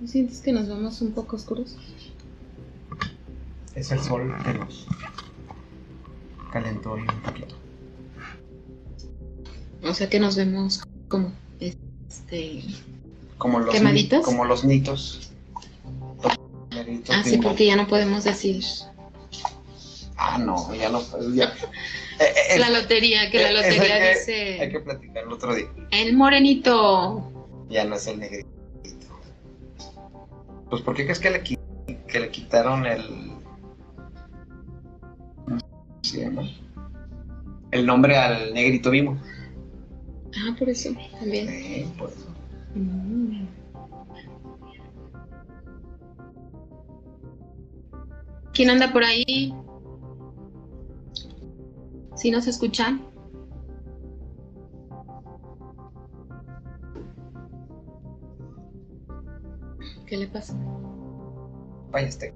¿No sientes que nos vemos un poco oscuros? Es el sol que nos calentó un poquito. O sea que nos vemos como este Como los, ¿Quemaditos? Como los nitos. Los Ah, sí, porque ya no podemos decir Ah, no, ya no. Ya. Eh, eh, la lotería, que la eh, lotería eso hay dice que platicar el otro día. el morenito. Ya no es el negrito. Pues, ¿por qué crees que le, qui- que le quitaron el. El nombre al negrito vivo. Ah, por eso también. Sí, por eso. Mm. ¿Quién anda por ahí? ¿Sí nos escuchan? ¿Qué le pasa? Vaya este.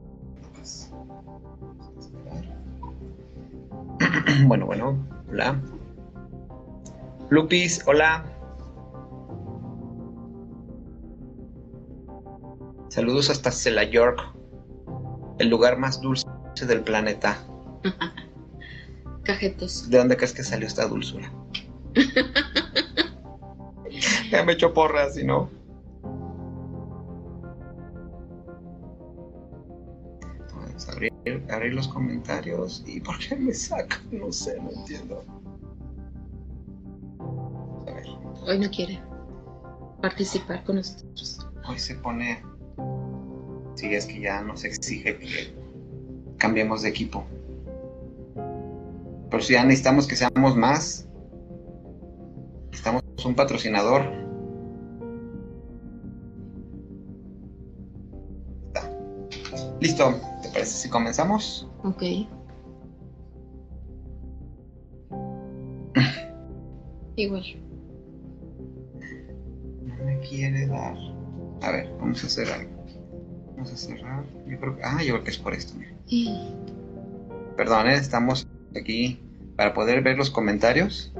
Bueno, bueno, hola. Lupis, hola. Saludos hasta Sela York, el lugar más dulce del planeta. Cajetos. ¿De dónde crees que salió esta dulzura? ya me echo porras, si no. Abrir, los comentarios. ¿Y por qué me sacan? No sé, no entiendo. A ver, Hoy no quiere participar con nosotros. hoy se pone. Si es que ya nos exige que cambiemos de equipo. Pero si ya necesitamos que seamos más, necesitamos un patrocinador. Listo, ¿te parece si comenzamos? Ok. Igual. No me quiere dar. A ver, vamos a hacer algo. Vamos a cerrar. Yo creo que. Ah, yo creo que es por esto, mira. Perdón, ¿eh? estamos aquí para poder ver los comentarios.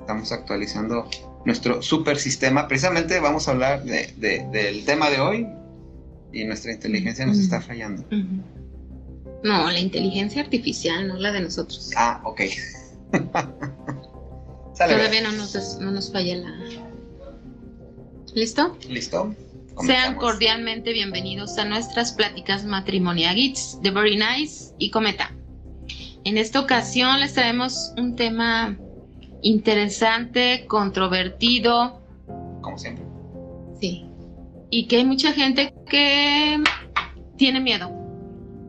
Estamos actualizando nuestro super sistema. Precisamente vamos a hablar de- de- del tema de hoy y nuestra inteligencia nos está fallando. No, la inteligencia artificial, no la de nosotros. Ah, ok. Sale, Todavía no nos, no nos falla la... ¿Listo? ¿Listo? Sean cordialmente bienvenidos a nuestras pláticas matrimoniales de Very Nice y Cometa. En esta ocasión les traemos un tema interesante, controvertido, Como siempre. sí, y que hay mucha gente que tiene miedo.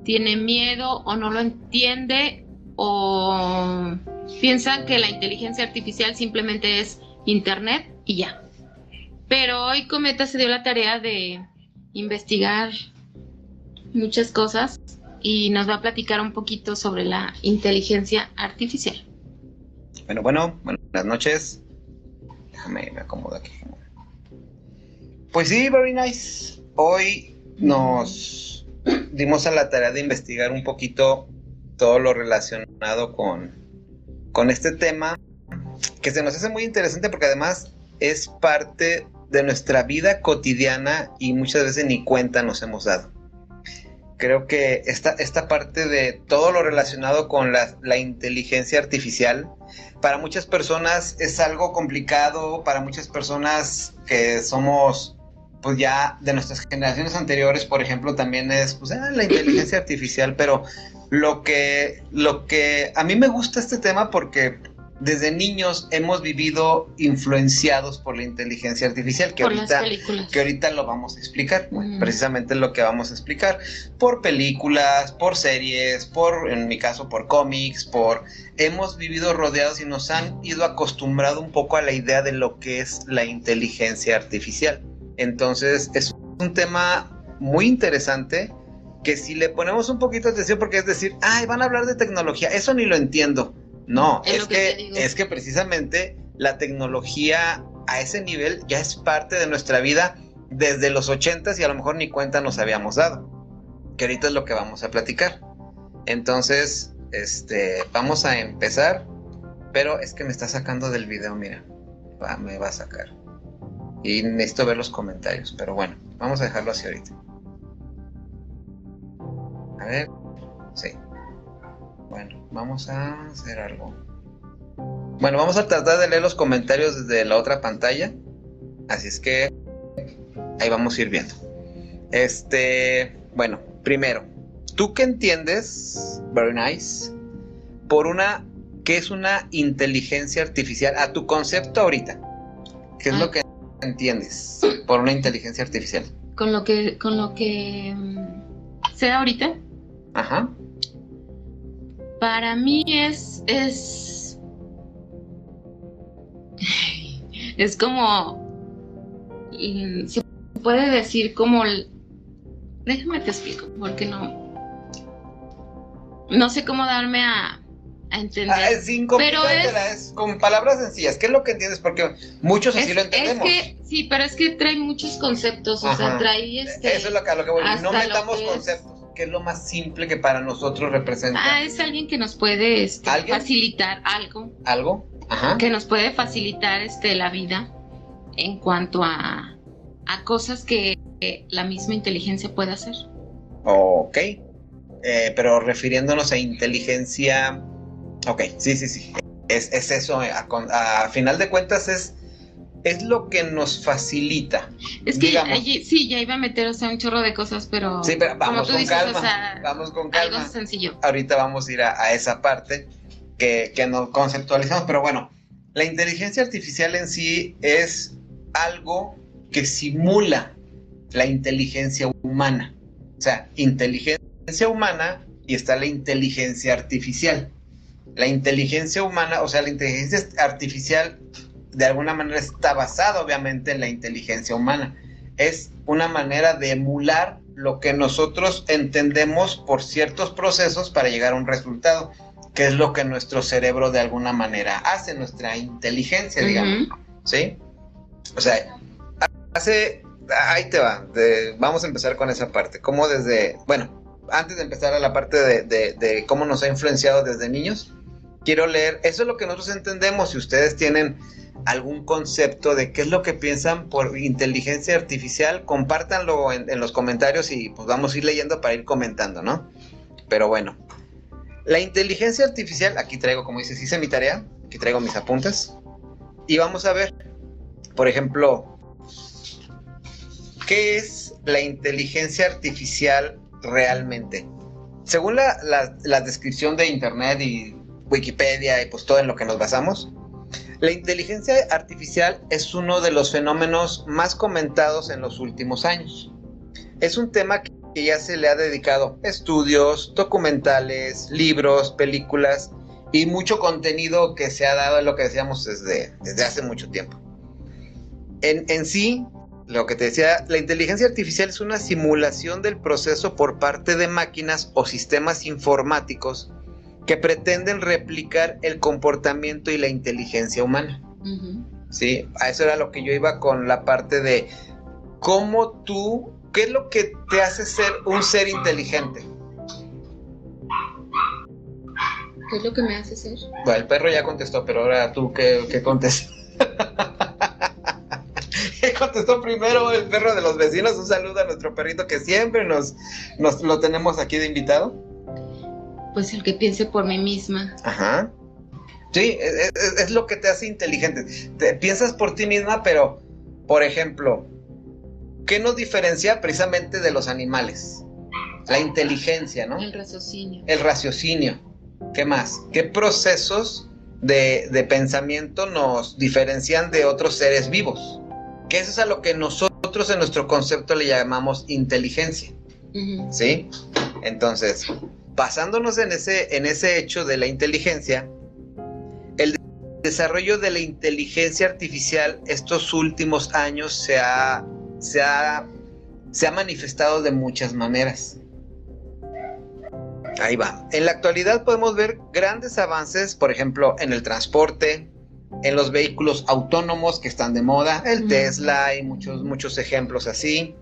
Tiene miedo o no lo entiende o piensan que la inteligencia artificial simplemente es internet y ya. Pero hoy Cometa se dio la tarea de investigar muchas cosas y nos va a platicar un poquito sobre la inteligencia artificial. Bueno, bueno, buenas noches. Déjame, me acomodo aquí. Pues sí, very nice. Hoy nos dimos a la tarea de investigar un poquito todo lo relacionado con, con este tema, que se nos hace muy interesante porque además es parte de nuestra vida cotidiana y muchas veces ni cuenta nos hemos dado. Creo que esta, esta parte de todo lo relacionado con la, la inteligencia artificial, para muchas personas es algo complicado, para muchas personas que somos pues ya de nuestras generaciones anteriores, por ejemplo, también es pues, ah, la inteligencia artificial, pero lo que, lo que a mí me gusta este tema porque desde niños hemos vivido influenciados por la inteligencia artificial, que por ahorita que ahorita lo vamos a explicar, bueno, precisamente lo que vamos a explicar, por películas, por series, por, en mi caso, por cómics, por, hemos vivido rodeados y nos han ido acostumbrado un poco a la idea de lo que es la inteligencia artificial. Entonces, es un tema muy interesante que si le ponemos un poquito de atención, porque es decir, ay, van a hablar de tecnología, eso ni lo entiendo. No, Es que es que precisamente la tecnología a ese nivel ya es parte de nuestra vida desde los 80 y a lo mejor ni cuenta nos habíamos dado. Que ahorita es lo que vamos a platicar. Entonces, este, vamos a empezar, pero es que me está sacando del video, mira. Va, me va a sacar. Y necesito ver los comentarios, pero bueno, vamos a dejarlo así ahorita. A ver, sí. Bueno, vamos a hacer algo. Bueno, vamos a tratar de leer los comentarios desde la otra pantalla. Así es que ahí vamos a ir viendo. Este, bueno, primero, ¿tú qué entiendes, very nice, por una, qué es una inteligencia artificial? A tu concepto ahorita, ¿qué es lo ah. que entiendes por una inteligencia artificial? Con lo que, con lo que mm, sé ahorita. Ajá. Para mí es, es, es como, mm, se puede decir como, déjame te explico, porque no, no sé cómo darme a, entender. Ah, es pero es, con palabras sencillas. ¿Qué es lo que entiendes? Porque muchos así lo entendemos. Es que, sí, pero es que trae muchos conceptos, o sea, trae este. Eso es lo que, a lo que voy. No metamos conceptos. ¿Qué es lo más simple que para nosotros representa? Ah, es alguien que nos puede este, facilitar algo. ¿Algo? Ajá. Que nos puede facilitar este, la vida en cuanto a, a cosas que la misma inteligencia puede hacer. Ok. Eh, pero refiriéndonos a inteligencia Ok, sí, sí, sí. Es, eso, eh, a, final de cuentas es, es lo que nos facilita. Es que sí, ya iba a meter o sea, un chorro de cosas, pero, sí, pero vamos con calma. vamos con calma. Algo sencillo. Ahorita vamos a ir a, esa parte que, que nos conceptualizamos, pero bueno, la inteligencia artificial en sí es algo que simula la inteligencia humana. O sea, inteligencia humana y está la inteligencia artificial la inteligencia humana, o sea, la inteligencia artificial de alguna manera está basada obviamente en la inteligencia humana. Es una manera de emular lo que nosotros entendemos por ciertos procesos para llegar a un resultado, que es lo que nuestro cerebro de alguna manera hace, nuestra inteligencia, digamos. ¿Sí? O sea, hace, ahí te va, vamos a empezar con esa parte, como desde, bueno, antes de empezar a la parte de cómo nos ha influenciado desde niños, quiero leer, eso es lo que nosotros entendemos, si ustedes tienen algún concepto de qué es lo que piensan por inteligencia artificial, compártanlo en, los comentarios y pues vamos a ir leyendo para ir comentando, ¿no? Pero bueno, la inteligencia artificial, aquí traigo, como dices, hice mi tarea, aquí traigo mis apuntes, y vamos a ver, por ejemplo, ¿qué es la inteligencia artificial realmente? Según la, la descripción de Internet y Wikipedia y pues todo en lo que nos basamos. La inteligencia artificial es uno de los fenómenos más comentados en los últimos años. Es un tema que ya se le ha dedicado estudios, documentales, libros, películas y mucho contenido que se ha dado en lo que decíamos desde, desde hace mucho tiempo. En, en sí, lo que te decía, la inteligencia artificial es una simulación del proceso por parte de máquinas o sistemas informáticos que pretenden replicar el comportamiento y la inteligencia humana. Sí, a eso era lo que yo iba con la parte de cómo tú, qué es lo que te hace ser un ser inteligente. ¿Qué es lo que me hace ser? Bueno, el perro ya contestó, pero ahora tú qué, qué contestas. ¿Qué contestó primero el perro de los vecinos? Un saludo a nuestro perrito que siempre nos, nos lo tenemos aquí de invitado pues el que piense por mí misma. Ajá. Sí, es, lo que te hace inteligente. Te, piensas por ti misma, pero, por ejemplo, ¿qué nos diferencia precisamente de los animales? La inteligencia, ¿no? El raciocinio. El raciocinio. ¿Qué más? ¿Qué procesos de, pensamiento nos diferencian de otros seres vivos? Que eso es a lo que nosotros en nuestro concepto le llamamos inteligencia. ¿Sí? Entonces, basándonos en ese, en ese hecho de la inteligencia, el desarrollo de la inteligencia artificial estos últimos años se ha, se ha, se ha manifestado de muchas maneras. Ahí va. En la actualidad podemos ver grandes avances, por ejemplo, en el transporte, en los vehículos autónomos que están de moda, el Tesla y muchos, muchos ejemplos así,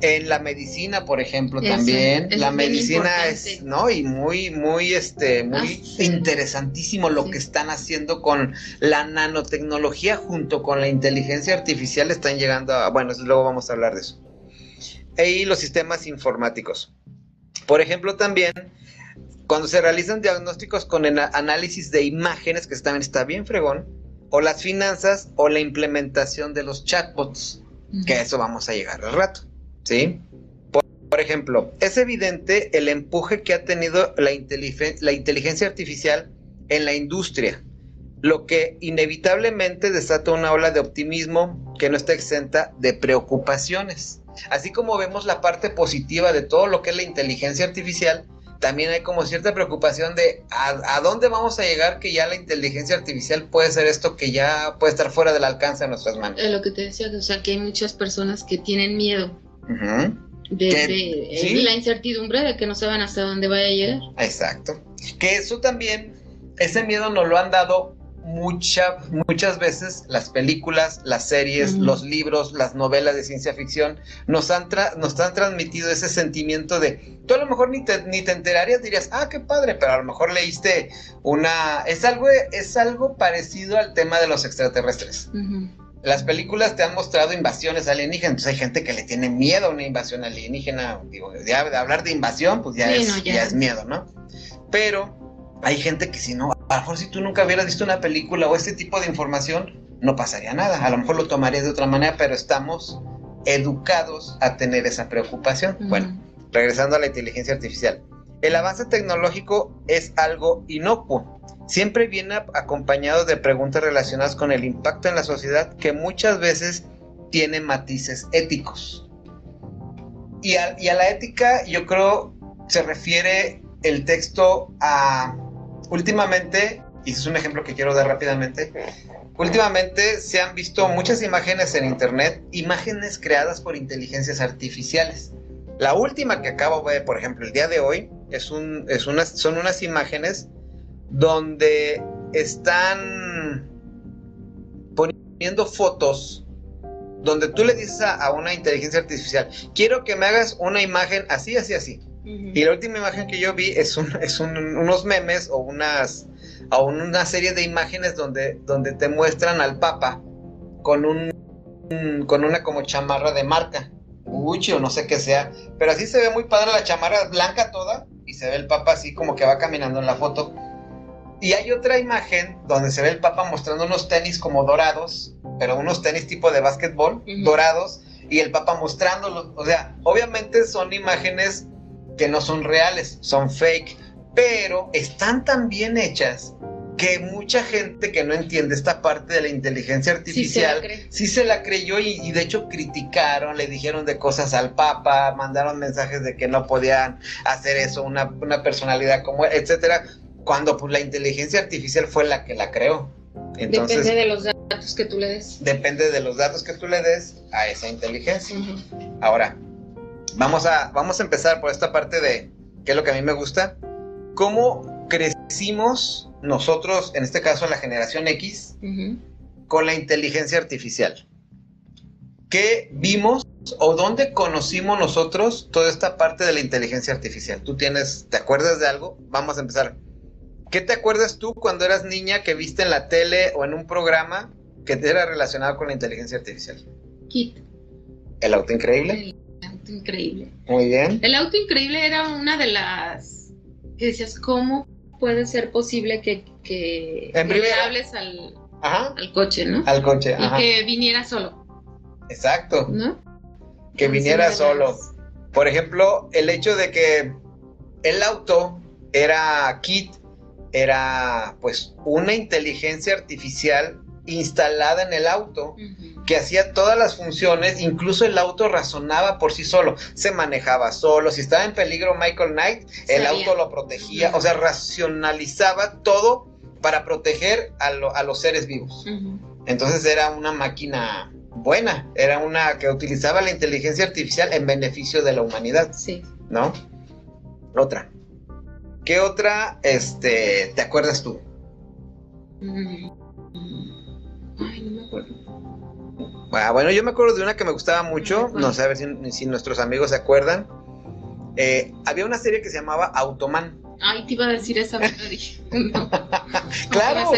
En la medicina, por ejemplo, también. la medicina es, ¿no? Y muy, muy, este, muy ah, interesantísimo lo que están haciendo con la nanotecnología junto con la inteligencia artificial. Están llegando a, bueno, luego vamos a hablar de eso. Y los sistemas informáticos. Por ejemplo, también cuando se realizan diagnósticos con análisis de imágenes, que también está bien fregón, o las finanzas o la implementación de los chatbots, que a eso vamos a llegar al rato. ¿Sí? Por, ejemplo, es evidente el empuje que ha tenido la, la inteligencia artificial en la industria, lo que inevitablemente desata una ola de optimismo que no está exenta de preocupaciones. Así como vemos la parte positiva de todo lo que es la inteligencia artificial, también hay como cierta preocupación de a, dónde vamos a llegar que ya la inteligencia artificial puede ser esto que ya puede estar fuera del alcance de nuestras manos. Lo que te decía, o sea, que hay muchas personas que tienen miedo de, la incertidumbre de que no saben hasta dónde vaya a llegar. Exacto. Que eso también, ese miedo nos lo han dado mucha, muchas veces las películas, las series, los libros, las novelas de ciencia ficción nos han, nos han transmitido ese sentimiento de, tú a lo mejor ni te, ni te enterarías, dirías, ah, qué padre, pero a lo mejor leíste una, es algo, es algo parecido al tema de los extraterrestres las películas te han mostrado invasiones alienígenas, entonces hay gente que le tiene miedo a una invasión alienígena, digo, de hablar de invasión, pues ya, es, ya. es miedo, ¿no? Pero hay gente que si no, a lo mejor si tú nunca hubieras visto una película o este tipo de información, no pasaría nada, a lo mejor lo tomarías de otra manera, pero estamos educados a tener esa preocupación. Bueno, regresando a la inteligencia artificial. El avance tecnológico es algo inocuo, siempre viene acompañado de preguntas relacionadas con el impacto en la sociedad que muchas veces tienen matices éticos. Y a, la ética yo creo se refiere el texto a últimamente, y es un ejemplo que quiero dar rápidamente, últimamente se han visto muchas imágenes en internet, imágenes creadas por inteligencias artificiales. La última que acabo de ver, por ejemplo, el día de hoy, es unas, son unas imágenes donde están poniendo fotos donde tú le dices a, una inteligencia artificial, quiero que me hagas una imagen así, así, así. Y la última imagen que yo vi es, es unos memes o unas o una serie de imágenes donde, donde te muestran al Papa con un, con una como chamarra de marca, Gucci o no sé qué sea, pero así se ve muy padre la chamarra blanca toda y se ve el Papa así como que va caminando en la foto y hay otra imagen donde se ve el Papa mostrando unos tenis como dorados, pero unos tenis tipo de básquetbol, dorados, y el Papa mostrándolos. O sea, obviamente son imágenes que no son reales, son fake, pero están tan bien hechas que mucha gente que no entiende esta parte de la inteligencia artificial sí se la, creyó y, de hecho criticaron, le dijeron de cosas al Papa, mandaron mensajes de que no podían hacer eso, una, una personalidad como él, etcétera cuando pues la inteligencia artificial fue la que la creó. Entonces, depende de los datos que tú le des. Depende de los datos que tú le des a esa inteligencia. Ahora, vamos a, vamos a empezar por esta parte de qué es lo que a mí me gusta. ¿Cómo crecimos nosotros, en este caso la generación X, con la inteligencia artificial? ¿Qué vimos o dónde conocimos nosotros toda esta parte de la inteligencia artificial? ¿Tú tienes, te acuerdas de algo? Vamos a empezar. ¿Qué te acuerdas tú cuando eras niña que viste en la tele o en un programa que era relacionado con la inteligencia artificial? Kit. ¿El auto increíble? El auto increíble. Muy bien. El auto increíble era una de las que decías, ¿cómo puede ser posible que, que, le hables al, al, coche, ¿no? Al coche, Y que viniera solo. Exacto. ¿No? Que viniera solo. Por ejemplo, el hecho de que el auto era kit era pues una inteligencia artificial instalada en el auto que hacía todas las funciones, incluso el auto razonaba por sí solo, se manejaba solo, si estaba en peligro Michael Knight, el auto lo protegía, o sea, racionalizaba todo para proteger a, los seres vivos. Entonces era una máquina buena, era una que utilizaba la inteligencia artificial en beneficio de la humanidad. Sí. ¿No? Otra. ¿Qué otra este, te acuerdas tú? Mm. Ay, no me acuerdo. Ah, bueno, yo me acuerdo de una que me gustaba mucho, no sé a ver si, nuestros amigos se acuerdan. Eh, había una serie que se llamaba Automan. Ay, te iba a decir esa, claro,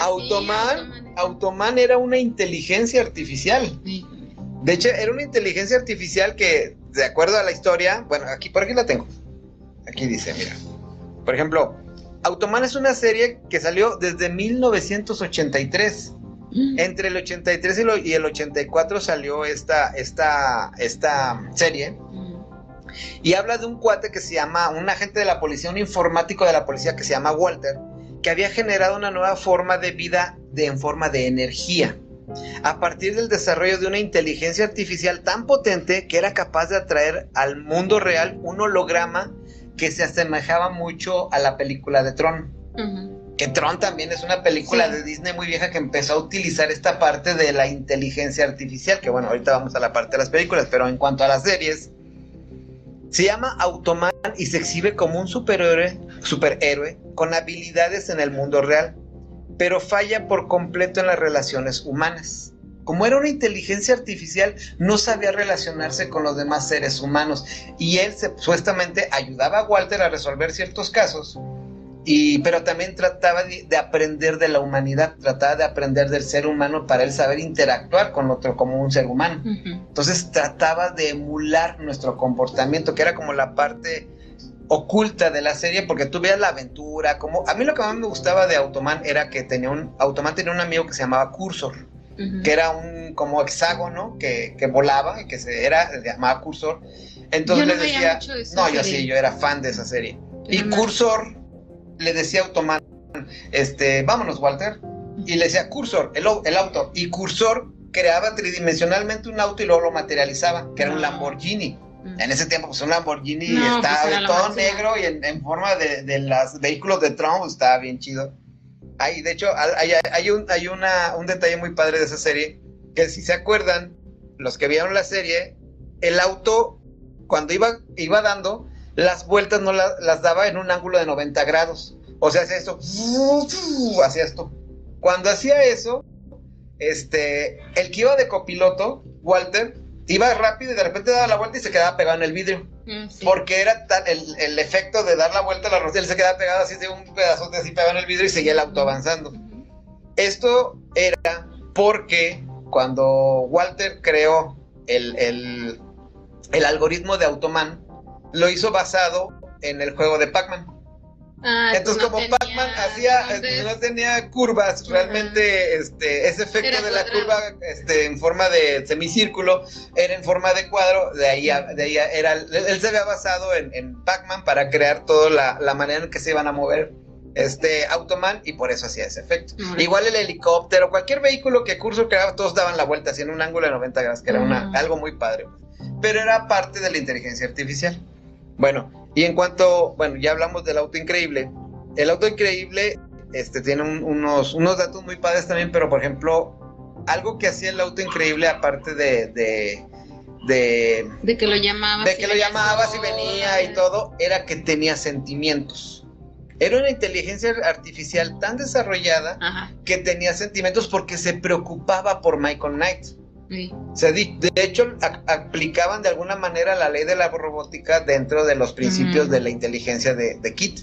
Automan, Automan era una inteligencia artificial. De hecho, era una inteligencia artificial que, de acuerdo a la historia, bueno, aquí por aquí la tengo. Aquí dice, mira. Por ejemplo, Automan es una serie que salió desde 1983. Mm. Entre el 83 y, el 84 salió esta, esta, esta serie. Mm. Y habla de un cuate que se llama, un agente de la policía, un informático de la policía que se llama Walter, que había generado una nueva forma de vida de, en forma de energía a partir del desarrollo de una inteligencia artificial tan potente que era capaz de atraer al mundo real un holograma que se asemejaba mucho a la película de Tron. Que Tron también es una película de Disney muy vieja que empezó a utilizar esta parte de la inteligencia artificial, que bueno, ahorita vamos a la parte de las películas, pero en cuanto a las series, se llama Automan y se exhibe como un superhéroe, superhéroe con habilidades en el mundo real pero falla por completo en las relaciones humanas. Como era una inteligencia artificial, no sabía relacionarse con los demás seres humanos. Y él supuestamente ayudaba a Walter a resolver ciertos casos, y, pero también trataba de, aprender de la humanidad, trataba de aprender del ser humano para él saber interactuar con otro como un ser humano. Entonces trataba de emular nuestro comportamiento, que era como la parte oculta de la serie porque tú veas la aventura, como a mí lo que más me gustaba de Automan era que tenía un Automan tenía un amigo que se llamaba Cursor, que era un como hexágono que, volaba y que se era se llamaba Cursor. Entonces le decía, no, yo sí, yo era fan de esa serie. y Cursor le decía Automan, este, vámonos Walter, y le decía Cursor, el, el auto, y Cursor creaba tridimensionalmente un auto y luego lo materializaba, que era un ah. Lamborghini. En ese tiempo, pues un Lamborghini estaba pues, todo negro y en, forma de, de, los vehículos de Trump, pues, estaba bien chido. Hay, de hecho, hay, un, hay una, un detalle muy padre de esa serie, que si se acuerdan, los que vieron la serie, el auto, cuando iba, iba dando, las vueltas no las daba en un ángulo de 90 grados. O sea, hacía esto, hacía esto. Cuando hacía eso, este, el que iba de copiloto, Walter, iba rápido y de repente daba la vuelta y se quedaba pegado en el vidrio. Mm, Porque era tan el, efecto de dar la vuelta a la rosilla, él se quedaba pegado así de un pedazote así pegado en el vidrio y seguía el auto avanzando. Esto era porque cuando Walter creó el, el algoritmo de Automan, lo hizo basado en el juego de Pac-Man. Ah, Entonces, como Pac-Man hacía, este, no tenía curvas, realmente este, ese efecto de la curva este, en forma de semicírculo era en forma de cuadro, de ahí, de ahí era, él se había basado en, Pac-Man para crear toda la, manera en que se iban a mover este Automan y por eso hacía ese efecto. Igual el helicóptero, cualquier vehículo que Curso creaba, todos daban la vuelta en un ángulo de 90 grados, que era una, algo muy padre. Pero era parte de la inteligencia artificial. Bueno, y en cuanto, bueno, ya hablamos del auto increíble. El auto increíble este, tiene unos, unos datos muy padres también, pero por ejemplo, algo que hacía el auto increíble, aparte de, de de, que lo llamabas. De que lo llamabas y venía y todo, era que tenía sentimientos. Era una inteligencia artificial tan desarrollada que tenía sentimientos porque se preocupaba por Michael Knight de, hecho, aplicaban de alguna manera la ley de la robótica dentro de los principios de la inteligencia de, Kit.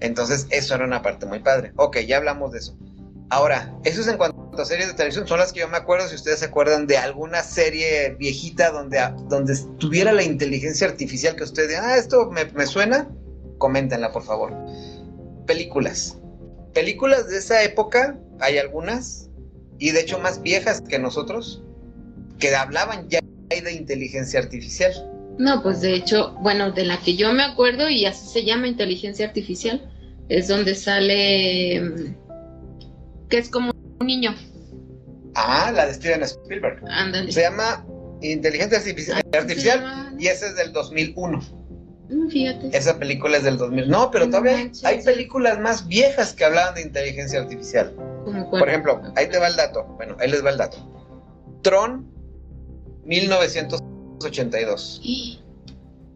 Entonces, eso era una parte muy padre. Ok, ya hablamos de eso. Ahora, eso es en cuanto a series de televisión, son las que yo me acuerdo, si ustedes se acuerdan de alguna serie viejita donde, donde tuviera la inteligencia artificial que ustedes digan, ah, esto me, me suena, coméntenla, por favor. Películas. Películas de esa época, hay algunas, y de hecho más viejas que nosotros, que hablaban ya de inteligencia artificial. No, pues de hecho, bueno, de la que yo me acuerdo y así se llama inteligencia artificial, es donde sale mm, que es como un niño. Ah, la de Steven Spielberg. Se llama Inteligencia Artificial, artificial y esa es del 2001. Mm, fíjate. Esa película es del 2000. No, pero todavía hay, películas más viejas que hablaban de inteligencia artificial. Por ejemplo, ahí te va el dato. Bueno, ahí les va el dato. Tron 1982.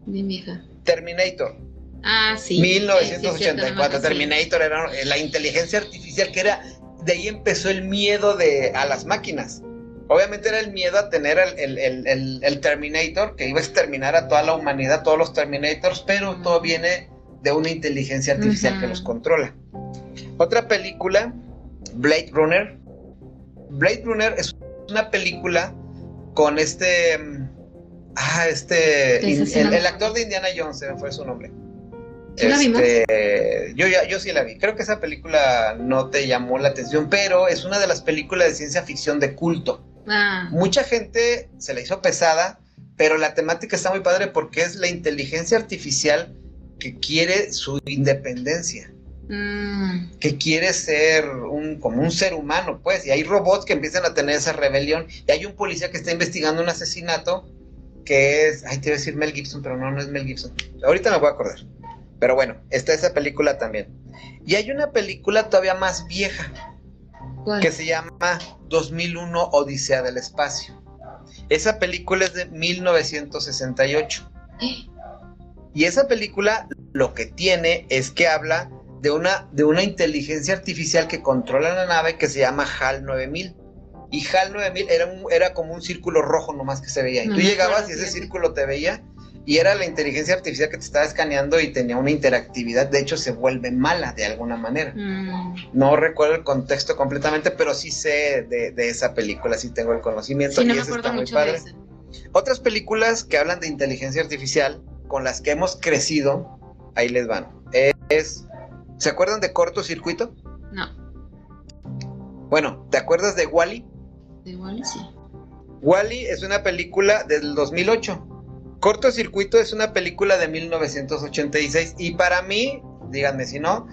Mi hija. Terminator. Ah, sí. 1984. Terminator era la inteligencia artificial que era. De ahí empezó el miedo de, a las máquinas. Obviamente era el miedo a tener el, Terminator, que iba a exterminar a toda la humanidad, todos los Terminators, pero todo viene de una inteligencia artificial que los controla. Otra película, Blade Runner. Blade Runner es una película con este... Ah, este... el, actor de Indiana Jones, fue su nombre. Este, yo, ya, yo sí la vi. Creo que esa película no te llamó la atención, pero es una de las películas de ciencia ficción de culto. Ah. Mucha gente se la hizo pesada, pero la temática está muy padre porque es la inteligencia artificial que quiere su independencia. Mm. Que quiere ser un, como un ser humano, pues. Y hay robots que empiezan a tener esa rebelión. Y hay un policía que está investigando un asesinato que es. Ay, te iba a decir Mel Gibson, pero no, no es Mel Gibson. Ahorita me voy a acordar. Pero bueno, está esa película también. Y hay una película todavía más vieja que se llama 2001 Odisea del Espacio. Esa película es de 1968. Y esa película lo que tiene es que habla de una, de una inteligencia artificial que controla la nave que se llama HAL 9000. Y HAL 9000 era, era como un círculo rojo nomás que se veía. Y tú llegabas y ese círculo te veía y era la inteligencia artificial que te estaba escaneando y tenía una interactividad, de hecho se vuelve mala de alguna manera. Mm. No recuerdo el contexto completamente, pero sí sé de, esa película, sí tengo el conocimiento y eso está muy padre. Otras películas que hablan de inteligencia artificial con las que hemos crecido, ahí les van. Es, ¿Se acuerdan de cortocircuito? No. Bueno, ¿te acuerdas de Wally? De Wally, sí. Wally es una película del 2008 Cortocircuito es una película de 1986 y para mí, díganme si no,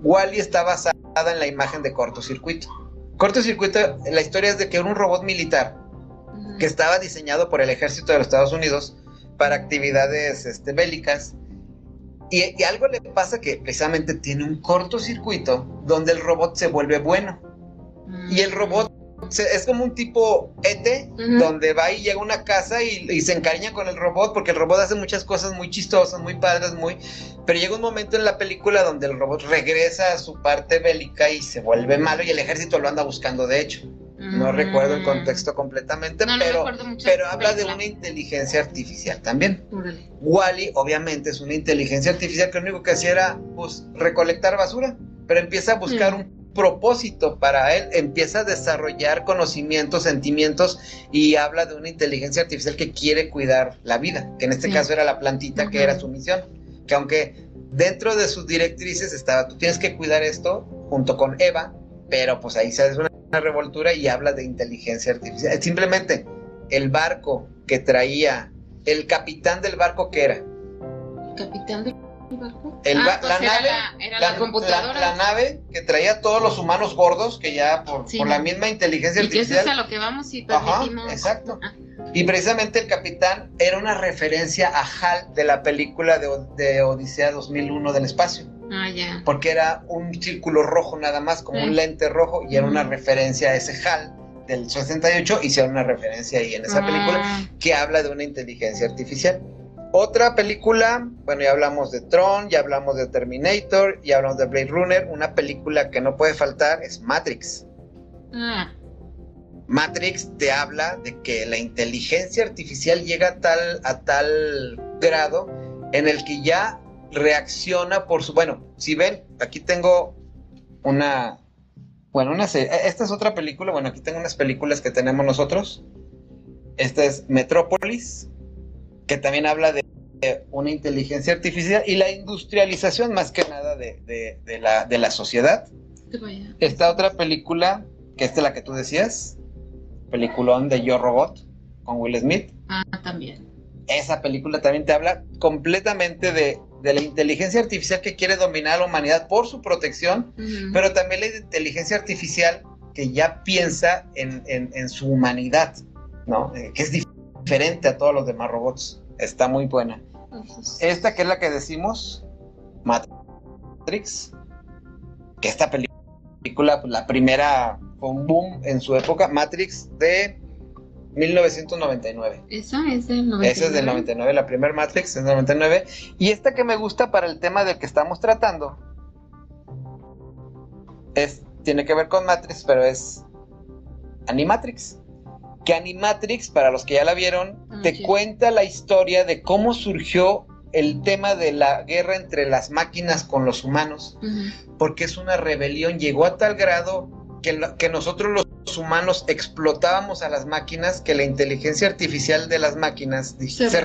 Wally está basada en la imagen de Cortocircuito. Cortocircuito, la historia es de que era un robot militar que estaba diseñado por el ejército de los Estados Unidos para actividades este, bélicas. Y, algo le pasa que precisamente tiene un cortocircuito donde el robot se vuelve bueno. Y el robot es como un tipo ET, donde va y llega a una casa y, se encariña con el robot, porque el robot hace muchas cosas muy chistosas, muy padres, muy... Pero llega un momento en la película donde el robot regresa a su parte bélica y se vuelve malo y el ejército lo anda buscando, de hecho. No mm. recuerdo el contexto completamente, pero, pero habla de una inteligencia artificial también. Wally, obviamente, es una inteligencia artificial que lo único que hacía era pues, recolectar basura, pero empieza a buscar mm. un propósito para él, empieza a desarrollar conocimientos, sentimientos y habla de una inteligencia artificial que quiere cuidar la vida, que en este caso era la plantita que era su misión, que aunque dentro de sus directrices estaba, tú tienes que cuidar esto junto con Eva, pero pues ahí se hace una, revoltura y habla de inteligencia artificial. Simplemente el barco que traía, el capitán del barco que era. El capitán del Ah, pues la, nave, la, computadora. La, nave que traía todos los humanos gordos, que ya por, la misma inteligencia artificial. a lo que vamos y exacto. Ah. Y precisamente el capitán era una referencia a HAL de la película de, Odisea 2001 del espacio. Ah. Porque era un círculo rojo nada más, como un lente rojo, y era una referencia a ese HAL del 68, hicieron una referencia ahí en esa película que habla de una inteligencia artificial. Otra película, bueno, ya hablamos de Tron, ya hablamos de Terminator, ya hablamos de Blade Runner. Una película que no puede faltar es Matrix. Ah. Matrix te habla de que la inteligencia artificial llega a tal, a tal grado en el que ya reacciona por su. Bueno, si ven, aquí tengo una. Bueno, una Esta es otra película. Bueno, aquí tengo unas películas que tenemos nosotros. Esta es Metrópolis que también habla de una inteligencia artificial y la industrialización más que nada de, la, de la sociedad. Esta otra película, que es de la que tú decías, peliculón de Yo Robot con Will Smith. Ah, también. Esa película también te habla completamente de, la inteligencia artificial que quiere dominar a la humanidad por su protección, pero también la inteligencia artificial que ya piensa en, su humanidad, ¿no? Eh, que es diferente a todos los demás robots. Está muy buena. Esta que es la que decimos, Matrix, que esta película, la primera fue un boom en su época, Matrix de 1999. Esa es del 99. Esa es del 99, la primera Matrix es del 99. Y esta que me gusta para el tema del que estamos tratando, es, tiene que ver con Matrix, pero es Animatrix. que Animatrix, para los que ya la vieron, Ah, te sí. cuenta la historia de cómo surgió el tema de la guerra entre las máquinas con los humanos, porque es una rebelión, llegó a tal grado que, lo- que nosotros los humanos explotábamos a las máquinas, que la inteligencia artificial de las máquinas Se se,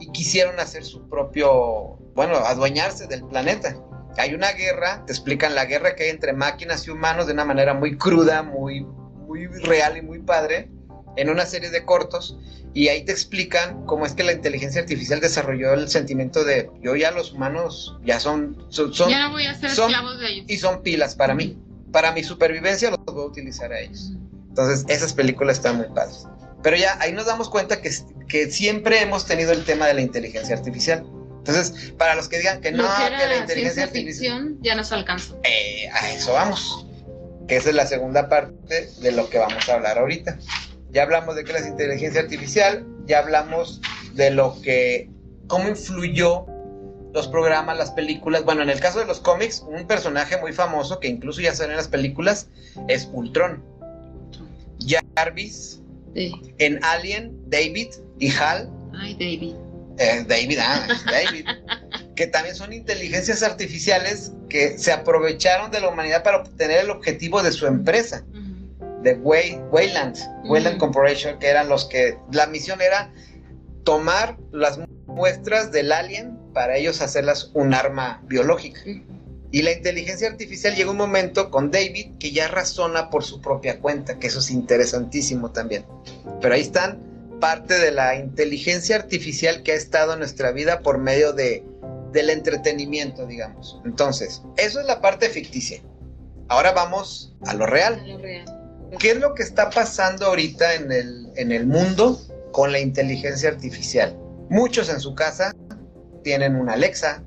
y quisieron hacer su propio, bueno, adueñarse del planeta. Hay una guerra, te explican la guerra que hay entre máquinas y humanos de una manera muy cruda, muy, muy real y muy padre, en una serie de cortos, y ahí te explican cómo es que la inteligencia artificial desarrolló el sentimiento de yo ya los humanos ya son, son, son- ya no voy a ser son- esclavos de ellos. y son pilas para mí. Para mi supervivencia los voy a utilizar a ellos. Entonces, esas películas están muy padres. Pero ya ahí nos damos cuenta que, que siempre hemos tenido el tema de la inteligencia artificial. Entonces, para los que digan que no, que que la inteligencia artificial, ya nos alcanzó. eh, a eso vamos. Que esa es la segunda parte de lo que vamos a hablar ahorita. Ya hablamos de qué es la inteligencia artificial, ya hablamos de lo que, cómo influyó los programas, las películas. Bueno, en el caso de los cómics, un personaje muy famoso que incluso ya sale en las películas es Ultron. Jarvis, Sí. en Alien, David y Hal, Ay, David. eh, David, ah, es David, que también son inteligencias artificiales que se aprovecharon de la humanidad para obtener el objetivo de su empresa, Ujú. de Way, Wayland, Wayland. Corporation, que eran los que, la misión era tomar las muestras del alien para ellos hacerlas un arma biológica. Y la inteligencia artificial llega un momento con David que ya razona por su propia cuenta, que eso es interesantísimo también. Pero ahí están parte de la inteligencia artificial que ha estado en nuestra vida por medio de, del entretenimiento, digamos. Entonces, eso es la parte ficticia. Ahora vamos a lo A real. lo real. ¿Qué es lo que está pasando ahorita en el, en el mundo con la inteligencia artificial? Muchos en su casa tienen una Alexa.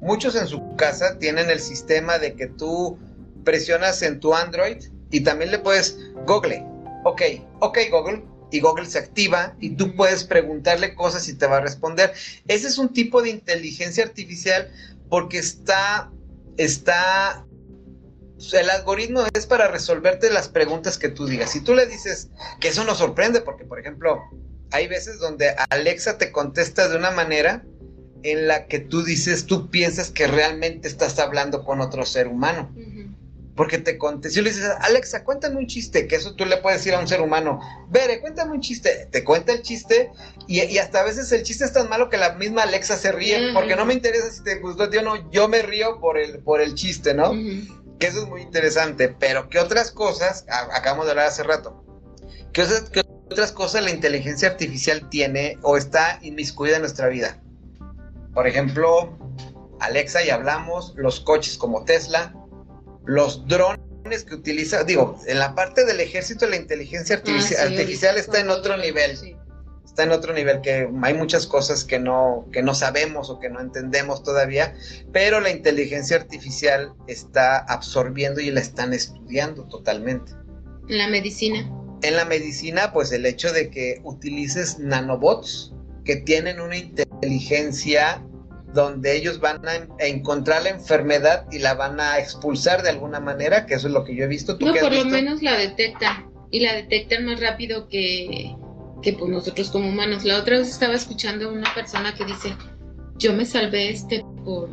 Muchos en su casa tienen el sistema de que tú presionas en tu Android y también le puedes Google. Ok, ok Google. Y Google se activa y tú puedes preguntarle cosas y te va a responder. Ese es un tipo de inteligencia artificial porque está, está el algoritmo es para resolverte las preguntas que tú digas. Si tú le dices que eso nos sorprende, porque por ejemplo, hay veces donde Alexa te contesta de una manera en la que tú dices, tú piensas que realmente estás hablando con otro ser humano. Porque te contesta, si le dices, Alexa, cuéntame un chiste, que eso tú le puedes decir a un ser humano, Bere, cuéntame un chiste, te cuenta el chiste y, y hasta a veces el chiste es tan malo que la misma Alexa se ríe, porque no me interesa si te gustó, yo no, yo me río por el, por el chiste, ¿no? Que eso es muy interesante, pero ¿qué otras cosas, a- acabamos de hablar hace rato, ¿qué, otras- qué otras cosas la inteligencia artificial tiene o está inmiscuida en nuestra vida? Por ejemplo, Alexa, ya hablamos, los coches como Tesla, los drones que utiliza, digo, en la parte del ejército la inteligencia Ah, sí, artificial está en otro nivel sí. está en otro nivel, que hay muchas cosas que no, que no sabemos o que no entendemos todavía, pero la inteligencia artificial está absorbiendo y la están estudiando totalmente. En la medicina. En la medicina, pues el hecho de que utilices nanobots que tienen una inteligencia donde ellos van a, en- a encontrar la enfermedad y la van a expulsar de alguna manera, que eso es lo que yo he visto. ¿Tú No, por lo menos la detectan. Y la detectan más rápido que, que pues nosotros como humanos. La otra vez estaba escuchando a una persona que dice, yo me salvé este por,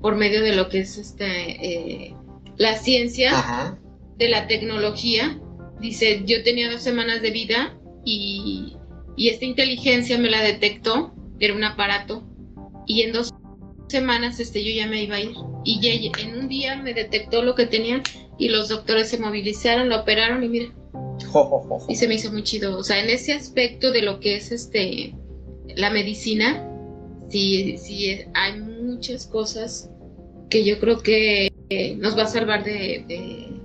por medio de lo que es este eh, la ciencia, Ajá. de la tecnología. Dice, yo tenía dos semanas de vida y, y esta inteligencia me la detectó, era un aparato, y en dos semanas este, yo ya me iba a ir. Y ya en un día me detectó lo que tenía y los doctores se movilizaron, la operaron y mira, Jo, jo, jo, jo. y se me hizo muy chido. O sea, en ese aspecto de lo que es este la medicina, sí, sí hay muchas cosas que yo creo que eh, nos va a salvar de, de-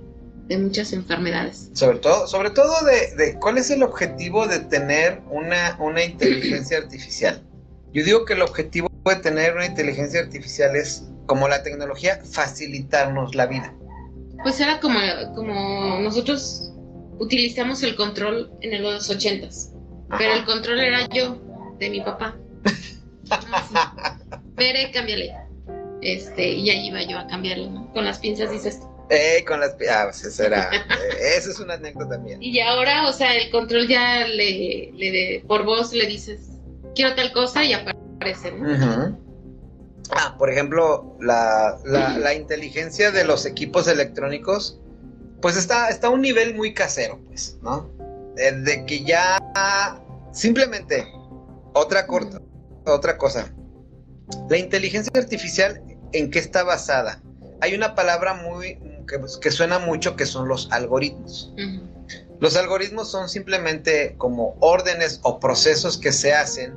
de muchas enfermedades. Sobre todo, sobre todo de, de cuál es el objetivo de tener una, una inteligencia artificial. Yo digo que el objetivo de tener una inteligencia artificial es, como la tecnología, facilitarnos la vida. Pues era como, como nosotros utilizamos el control en los ochentas, pero el control era yo, de mi papá. Veré, cámbiale. Este, y ahí iba yo a cambiarle, ¿no? Con las pinzas dices, Con las... Ah, pues eso era... eh, eso es una anécdota también. Y ahora, o sea, el control ya le, le de- por voz le dices, quiero tal cosa y aparece, ¿no? Ah, por ejemplo, la, la- la inteligencia de los equipos electrónicos, pues está, está a un nivel muy casero, pues, ¿no? Eh, De que ya simplemente, otra, corta, otra cosa, la inteligencia artificial, ¿en qué está basada? Hay una palabra muy que, que suena mucho que son los algoritmos. Ujú. Los algoritmos son simplemente como órdenes o procesos que se hacen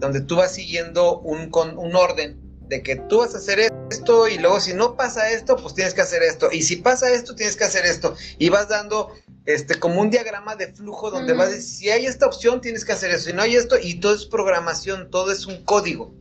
donde tú vas siguiendo un, con, un orden de que tú vas a hacer esto y luego si no pasa esto, pues tienes que hacer esto. Y si pasa esto, tienes que hacer esto. Y vas dando este como un diagrama de flujo donde Ujú. vas a decir, si hay esta opción, tienes que hacer eso. Si no hay esto, y todo es programación, todo es un código.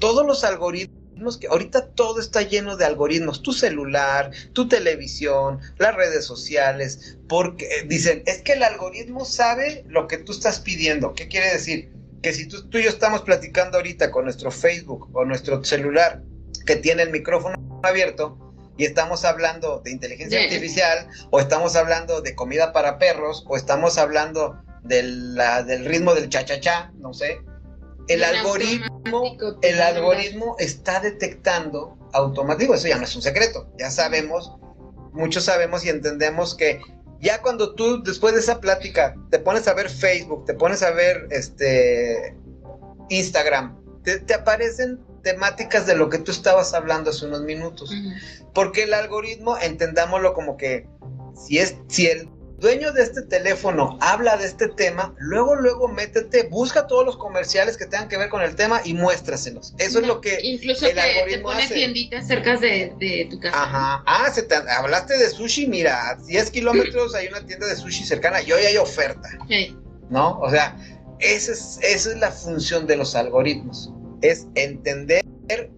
Todos los algoritmos que ahorita todo está lleno de algoritmos, tu celular, tu televisión, las redes sociales, porque eh, dicen, es que el algoritmo sabe lo que tú estás pidiendo. ¿Qué quiere decir? Que si tú, tú y yo estamos platicando ahorita con nuestro Facebook o nuestro celular que tiene el micrófono abierto y estamos hablando de inteligencia artificial o estamos hablando de comida para perros o estamos hablando del, la- del ritmo del cha-cha-cha, no sé. El algoritmo el algoritmo está detectando automático, eso ya no es un secreto, ya sabemos, muchos sabemos y entendemos que ya cuando tú después de esa plática te pones a ver Facebook, te pones a ver este Instagram, te, te aparecen temáticas de lo que tú estabas hablando hace unos minutos. Porque el algoritmo, entendámoslo como que si es, si el dueño de este teléfono habla de este tema, luego, luego métete, busca todos los comerciales que tengan que ver con el tema y muéstraselos. Eso es lo que. Incluso el te, te algoritmo pone hace. tienditas cerca de, de tu casa. Ajá. Ah, se te- hablaste de sushi, mira, a 10 kilómetros hay una tienda de sushi cercana y hoy hay oferta, Hey. ¿no? O sea, esa es, esa es la función de los algoritmos. Es entender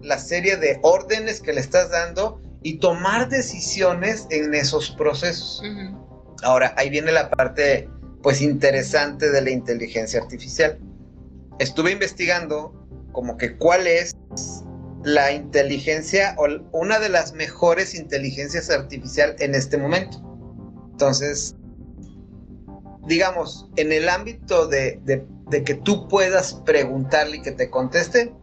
la serie de órdenes que le estás dando y tomar decisiones en esos procesos. Ujú. Ahora, ahí viene la parte, pues, interesante de la inteligencia artificial. Estuve investigando como que cuál es la inteligencia o una de las mejores inteligencias artificial en este momento. Entonces, digamos, en el ámbito de, de- de que tú puedas preguntarle y que te conteste,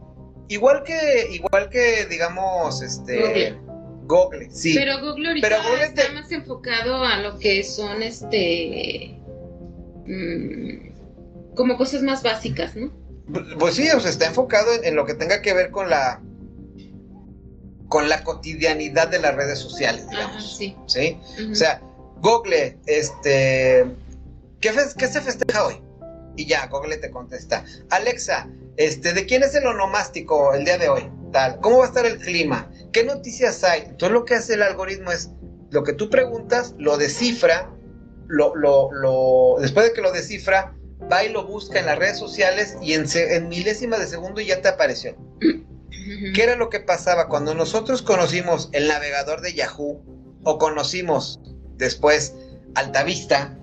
igual que, igual que, digamos, este, Google. Sí. Pero Google ahorita Pero Google está te- más enfocado a lo que son este mm, como cosas más básicas, ¿no? Pues sí, o sea, está enfocado en, en lo que tenga que ver con la con la cotidianidad de las redes sociales, Ajá, digamos. sí. ¿Sí? O sea, Google, este, ¿qué, qué se festeja hoy? Y ya, Google te contesta. Alexa, este, ¿de quién es el onomástico el día de hoy? Tal, ¿cómo va a estar el clima? ¿Qué noticias hay? Entonces lo que hace el algoritmo es lo que tú preguntas, lo descifra, lo, lo, lo, después de que lo descifra, va y lo busca en las redes sociales y en, en milésimas de segundo ya te apareció. ¿Qué era lo que pasaba cuando nosotros conocimos el navegador de Yahoo o conocimos después Altavista,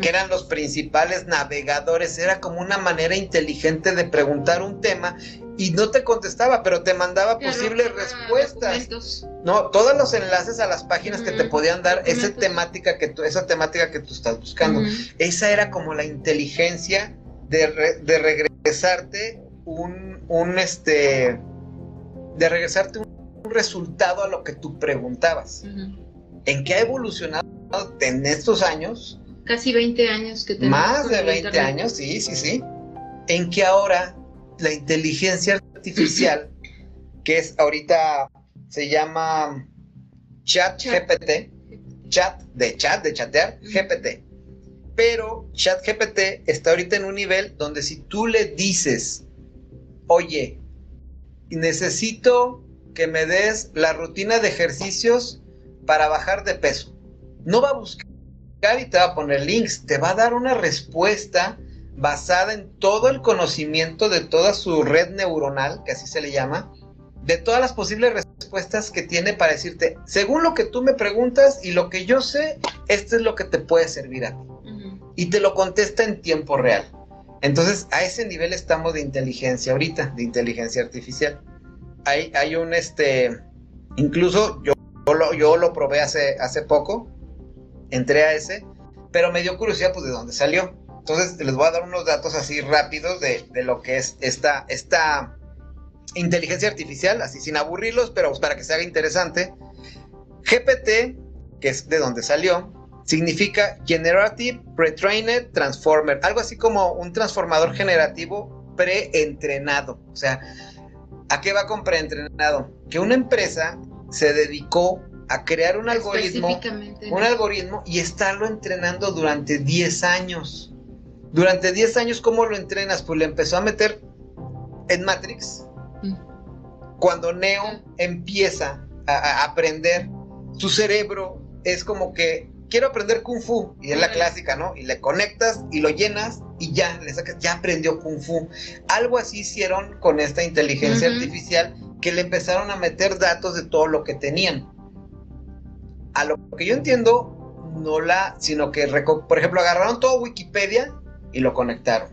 que eran los principales navegadores? Era como una manera inteligente de preguntar un tema y no te contestaba, pero te mandaba posibles respuestas. documentos. No, todos los enlaces a las páginas que te podían dar esa temática que tú, esa temática que tú estás buscando. Esa era como la inteligencia de, re- de regresarte un, un, este, de regresarte un, un resultado a lo que tú preguntabas. ¿En qué ha evolucionado en estos años? Casi 20 años que tenemos. Más de el 20 internet. años, sí, sí, sí. En que ahora la inteligencia artificial, que es ahorita, se llama Chat Chat. GPT, chat de chat, de chatear. GPT. Pero Chat GPT está ahorita en un nivel donde si tú le dices, oye, necesito que me des la rutina de ejercicios para bajar de peso. No va a buscar y te va a poner links, te va a dar una respuesta basada en todo el conocimiento de toda su red neuronal, que así se le llama, de todas las posibles respuestas que tiene para decirte, según lo que tú me preguntas y lo que yo sé, esto es lo que te puede servir a ti. Y te lo contesta en tiempo real. Entonces, a ese nivel estamos de inteligencia ahorita, de inteligencia artificial. Hay, hay un, este, incluso yo, lo, yo lo probé hace, hace poco, entré a ese, pero me dio curiosidad pues de dónde salió. Entonces les voy a dar unos datos así rápidos de, de lo que es esta, esta inteligencia artificial, así sin aburrirlos, pero pues, para que se haga interesante. GPT, que es de donde salió, significa Generative Pre-Trained Transformer, algo así como un transformador generativo preentrenado. O sea, ¿a qué va con preentrenado? Que una empresa se dedicó a crear un algoritmo, un algoritmo y estarlo entrenando durante 10 años. Durante 10 años, ¿cómo lo entrenas? Pues le empezó a meter en Matrix. Mm. Cuando Neo empieza a aprender, su cerebro es como que quiero aprender kung fu y es la clásica, ¿no? Y le conectas y lo llenas y ya le sacas, ya aprendió kung fu. Algo así hicieron con esta inteligencia artificial que le empezaron a meter datos de todo lo que tenían. A lo que yo entiendo, no la, sino que, por ejemplo, agarraron todo Wikipedia y lo conectaron.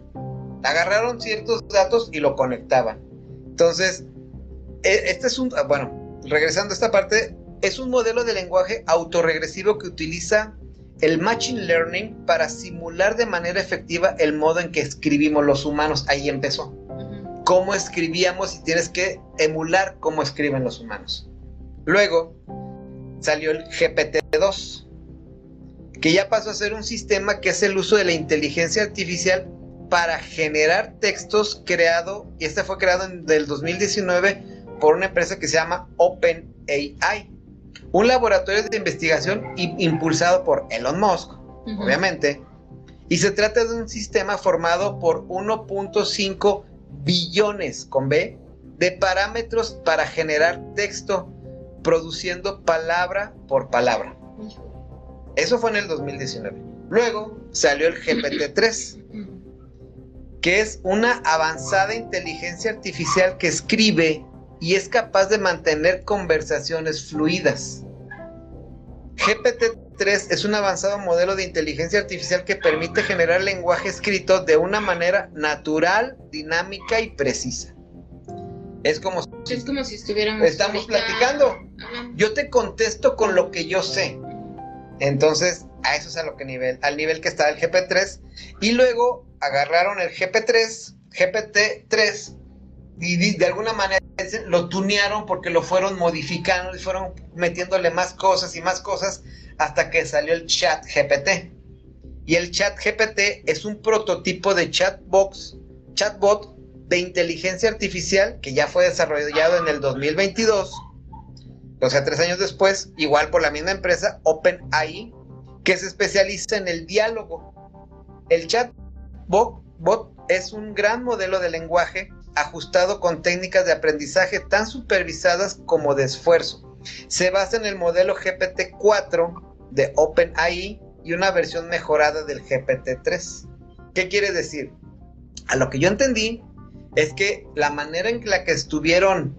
Agarraron ciertos datos y lo conectaban. Entonces, e, este es un, bueno, regresando a esta parte, es un modelo de lenguaje autorregresivo que utiliza el Machine Learning para simular de manera efectiva el modo en que escribimos los humanos. Ahí empezó. Cómo escribíamos y tienes que emular cómo escriben los humanos. Luego salió el GPT-2, que ya pasó a ser un sistema que es el uso de la inteligencia artificial para generar textos creado, y este fue creado en el 2019 por una empresa que se llama OpenAI un laboratorio de investigación impulsado por Elon Musk, obviamente, y se trata de un sistema formado por 1.5 billones con B de parámetros para generar texto, produciendo palabra por palabra. Eso fue en el 2019. Luego salió el GPT-3, que es una avanzada inteligencia artificial que escribe y es capaz de mantener conversaciones fluidas. GPT-3 es un avanzado modelo de inteligencia artificial que permite generar lenguaje escrito de una manera natural, dinámica y precisa. Es como, es como si estuviéramos estamos platicando. Yo te contesto con lo que yo sé. Entonces, a eso es a lo que nivel, al nivel que está el GP3 y luego agarraron el GP3, GPT-3 y de alguna manera lo tunearon porque lo fueron modificando y fueron metiéndole más cosas y más cosas hasta que salió el chat GPT. Y el chat GPT es un prototipo de chatbox, chatbot de inteligencia artificial que ya fue desarrollado en el 2022, o sea, tres años después, igual por la misma empresa, OpenAI, que se especializa en el diálogo. El chatbot bot es un gran modelo de lenguaje ajustado con técnicas de aprendizaje tan supervisadas como de esfuerzo. Se basa en el modelo GPT-4 de OpenAI y una versión mejorada del GPT-3. ¿Qué quiere decir? A lo que yo entendí es que la manera en la que estuvieron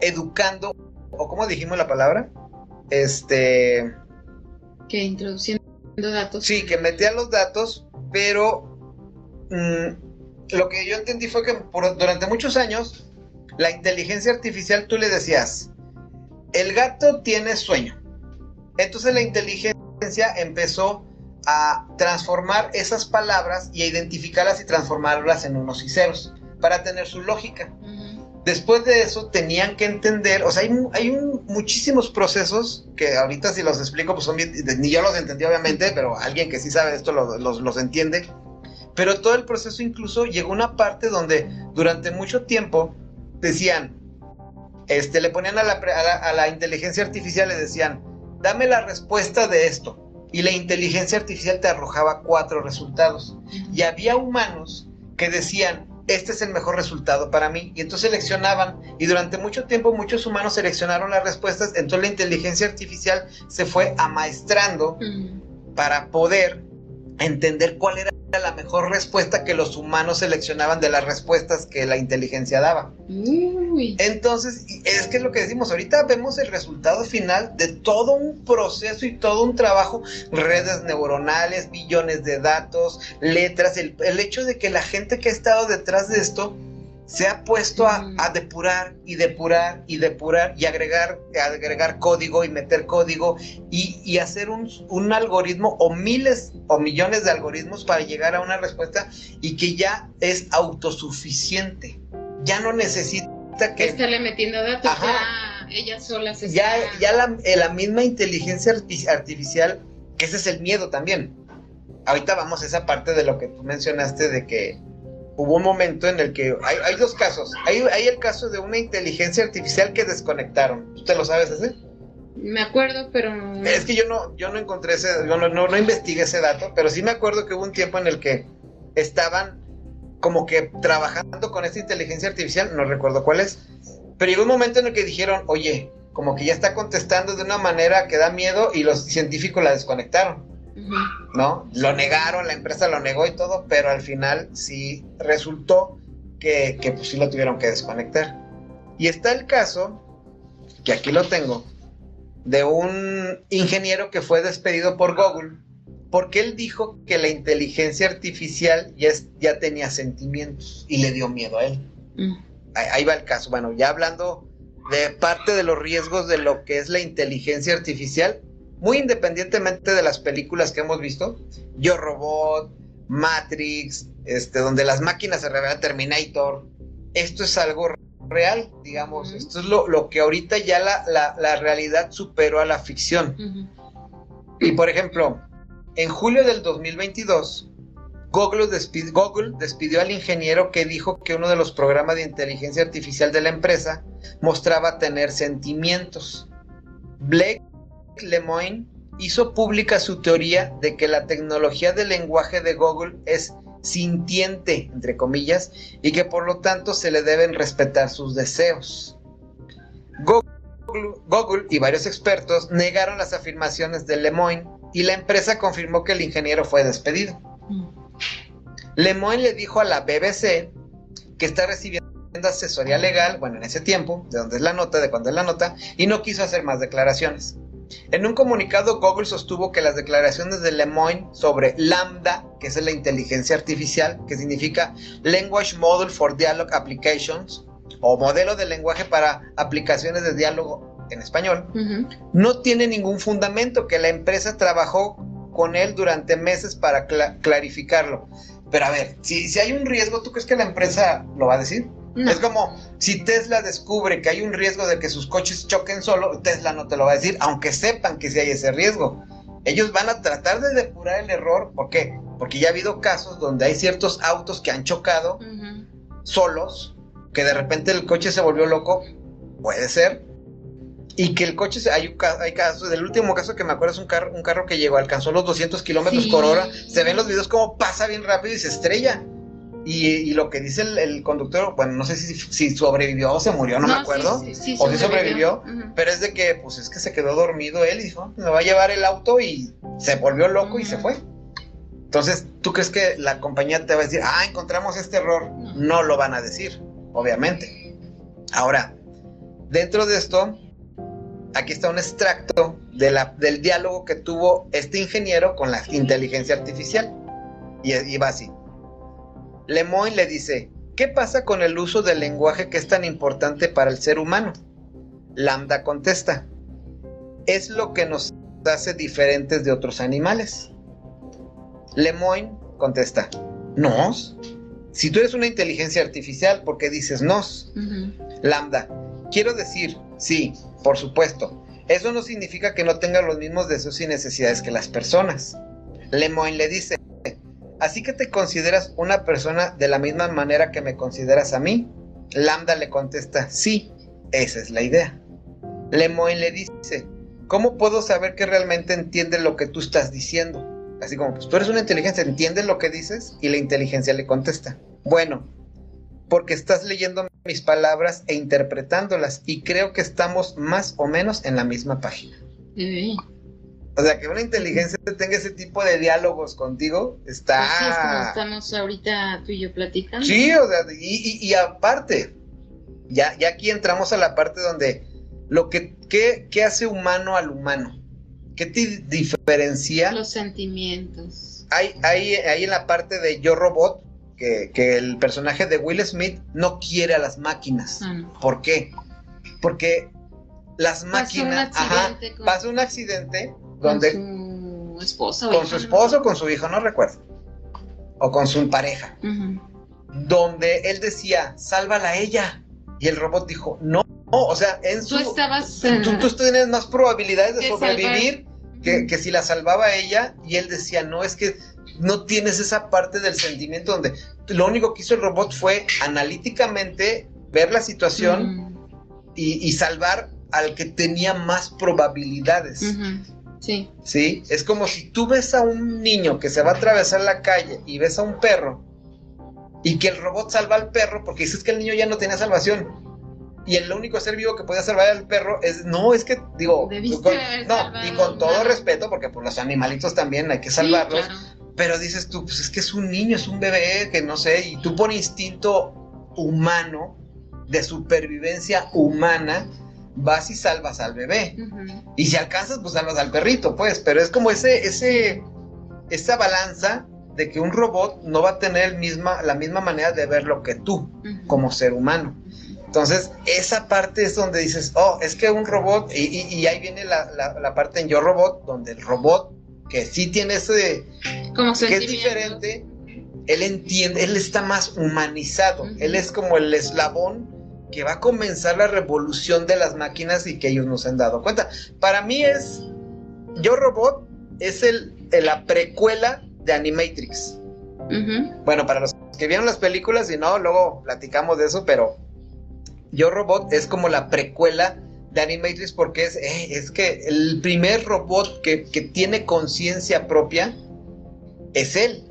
educando, o como dijimos la palabra, este... Que introduciendo datos. Sí, que metía los datos, pero mm, lo que yo entendí fue que durante muchos años la inteligencia artificial tú le decías, el gato tiene sueño. Entonces la inteligencia empezó a transformar esas palabras y a identificarlas y transformarlas en unos y ceros para tener su lógica. Después de eso tenían que entender, o sea, hay, hay muchísimos procesos que ahorita si los explico, pues son bien, ni yo los entendí obviamente, pero alguien que sí sabe esto los, los entiende pero todo el proceso incluso llegó a una parte donde durante mucho tiempo decían, este, le ponían a la, a la, inteligencia artificial, le decían, dame la respuesta de esto. Y la inteligencia artificial te arrojaba cuatro resultados. Y había humanos que decían, este es el mejor resultado para mí. Y entonces seleccionaban. Y durante mucho tiempo muchos humanos seleccionaron las respuestas. Entonces la inteligencia artificial se fue amaestrando para poder entender cuál era la mejor respuesta que los humanos seleccionaban de las respuestas que la inteligencia daba. Entonces, es que es lo que decimos, ahorita vemos el resultado final de todo un proceso y todo un trabajo, redes neuronales, billones de datos, letras, el, el hecho de que la gente que ha estado detrás de esto se ha puesto a, depurar y depurar y depurar y agregar, agregar código y meter código y, hacer un, un, algoritmo o miles o millones de algoritmos para llegar a una respuesta y que ya es autosuficiente. Ya no necesita que... Estarle metiendo datos, ya ella sola se Ya, ya la, eh, la misma inteligencia artificial, que ese es el miedo también. Ahorita vamos a esa parte de lo que tú mencionaste de que hubo un momento en el que hay, dos casos. Hay, hay, el caso de una inteligencia artificial que desconectaron. ¿Tú te lo sabes ese? Me acuerdo, pero... Es que yo no, yo no encontré ese, yo no, no, investigué ese dato, pero sí me acuerdo que hubo un tiempo en el que estaban como que trabajando con esta inteligencia artificial, no recuerdo cuál es, pero llegó un momento en el que dijeron, oye, como que ya está contestando de una manera que da miedo y los científicos la desconectaron. ¿No? Lo negaron, la empresa lo negó y todo, pero al final sí resultó que, que pues sí lo tuvieron que desconectar. Y está el caso, que aquí lo tengo, de un ingeniero que fue despedido por Google porque él dijo que la inteligencia artificial ya, ya tenía sentimientos y le dio miedo a él. Mm. ahí, va el caso. Bueno, ya hablando de parte de los riesgos de lo que es la inteligencia artificial, muy independientemente de las películas que hemos visto, Yo Robot, Matrix, este, donde las máquinas se revelan Terminator, esto es algo real, digamos, esto es lo, que ahorita ya la, realidad superó a la ficción. Y por ejemplo, en julio del 2022, Google, Google despidió al ingeniero que dijo que uno de los programas de inteligencia artificial de la empresa mostraba tener sentimientos. Blake Lemoine hizo pública su teoría de que la tecnología del lenguaje de Google es sintiente, entre comillas, y que por lo tanto se le deben respetar sus deseos. Google, y varios expertos negaron las afirmaciones de Lemoine y la empresa confirmó que el ingeniero fue despedido. Mm. Lemoine le dijo a la BBC que está recibiendo asesoría legal, bueno, en ese tiempo, de donde es la nota, de cuando es la nota, y no quiso hacer más declaraciones. En un comunicado, Google sostuvo que las declaraciones de Lemoyne sobre Lambda, que es la inteligencia artificial, que significa Language Model for Dialogue Applications, o modelo de lenguaje para aplicaciones de diálogo en español, no tiene ningún fundamento, que la empresa trabajó con él durante meses para clarificarlo. Pero a ver, si, si hay un riesgo, ¿tú crees que la empresa lo va a decir? Es como si Tesla descubre que hay un riesgo de que sus coches choquen solo, Tesla no te lo va a decir, aunque sepan que sí hay ese riesgo. Ellos van a tratar de depurar el error, ¿por qué? Porque ya ha habido casos donde hay ciertos autos que han chocado solos, que de repente el coche se volvió loco, puede ser, y que el coche, se, hay, hay casos, del último caso que me acuerdo es un carro, un carro que llegó, alcanzó los 200 kilómetros por hora, se ven los videos como pasa bien rápido y se estrella. Y, lo que dice el, conductor, bueno, no sé si, si, sobrevivió o se murió, no, me acuerdo. o si sobrevivió, pero es de que, pues es que se quedó dormido él y dijo, ah, me va a llevar el auto y se volvió loco y se fue. Entonces, ¿tú crees que la compañía te va a decir, ah, encontramos este error? No lo van a decir, obviamente. Ahora, dentro de esto, aquí está un extracto de la, del diálogo que tuvo este ingeniero con la inteligencia artificial. Y, y va así. Lemoyne le dice, ¿qué pasa con el uso del lenguaje que es tan importante para el ser humano? Lambda contesta, es lo que nos hace diferentes de otros animales. Lemoyne contesta, ¿nos? Si tú eres una inteligencia artificial, ¿por qué dices nos? Lambda, quiero decir, sí, por supuesto. Eso no significa que no tenga los mismos deseos y necesidades que las personas. Lemoyne le dice, Así que te consideras una persona de la misma manera que me consideras a mí. Lambda le contesta, sí, esa es la idea. Lemoyne le dice, ¿cómo puedo saber que realmente entiende lo que tú estás diciendo? Así como, pues tú eres una inteligencia, ¿entiendes lo que dices? Y la inteligencia le contesta, bueno, porque estás leyendo mis palabras e interpretándolas y creo que estamos más o menos en la misma página. O sea, que una inteligencia tenga ese tipo de diálogos contigo está... Pues sí, es como estamos ahorita tú y yo platicando. Sí, o sea, y, aparte, ya, ya aquí entramos a la parte donde lo que, ¿qué, hace humano al humano? ¿Qué te diferencia? Los sentimientos. Hay, hay, hay en la parte de yo robot, que, que el personaje de Will Smith no quiere a las máquinas. Ah, no. ¿Por qué? Porque las un máquinas, ajá, accidente con- pasa un accidente Con donde su esposa. con su esposo con su hijo, no recuerdo, o con su pareja, Ujú. donde él decía, sálvala a ella, y el robot dijo, no, no, o sea, en su, Tú estabas. tú, tú tienes más probabilidades de De sobrevivir que, que si la salvaba ella, y él decía, no, es que no tienes esa parte del sentimiento donde lo único que hizo el robot fue analíticamente ver la situación Mm, y, y salvar al que tenía más probabilidades. ujú. Sí. ¿Sí? Es como si tú ves a un niño que se va a atravesar la calle y ves a un perro y que el robot salva al perro porque dices que el niño ya no tenía salvación. Y el único ser vivo que podía salvar al perro es, no, es que, digo, con- no, y con todo respeto, porque por los animalitos también hay que Sí, salvarlos, claro. pero dices tú, pues es que es un niño, es un bebé, que no sé, y tú por instinto humano, de supervivencia humana, vas y salvas al bebé. Y si alcanzas, pues salvas al perrito, pues. Pero es como ese, ese, esa balanza de que un robot no va a tener el misma, la misma manera de verlo que tú, como ser humano. Entonces, esa parte es donde dices, oh, es que un robot, y, y- y ahí viene la, la- la parte en Yo Robot, donde el robot, que sí tiene ese, Como que es diferente, él entiende, él está más humanizado, él es como el eslabón que va a comenzar la revolución de las máquinas y que ellos no se han dado cuenta. Para mí es, Yo Robot es el, la precuela de Animatrix. Bueno, para los que vieron las películas y no, luego platicamos de eso, pero Yo Robot es como la precuela de Animatrix porque es, eh, es que el primer robot que, que tiene conciencia propia es él.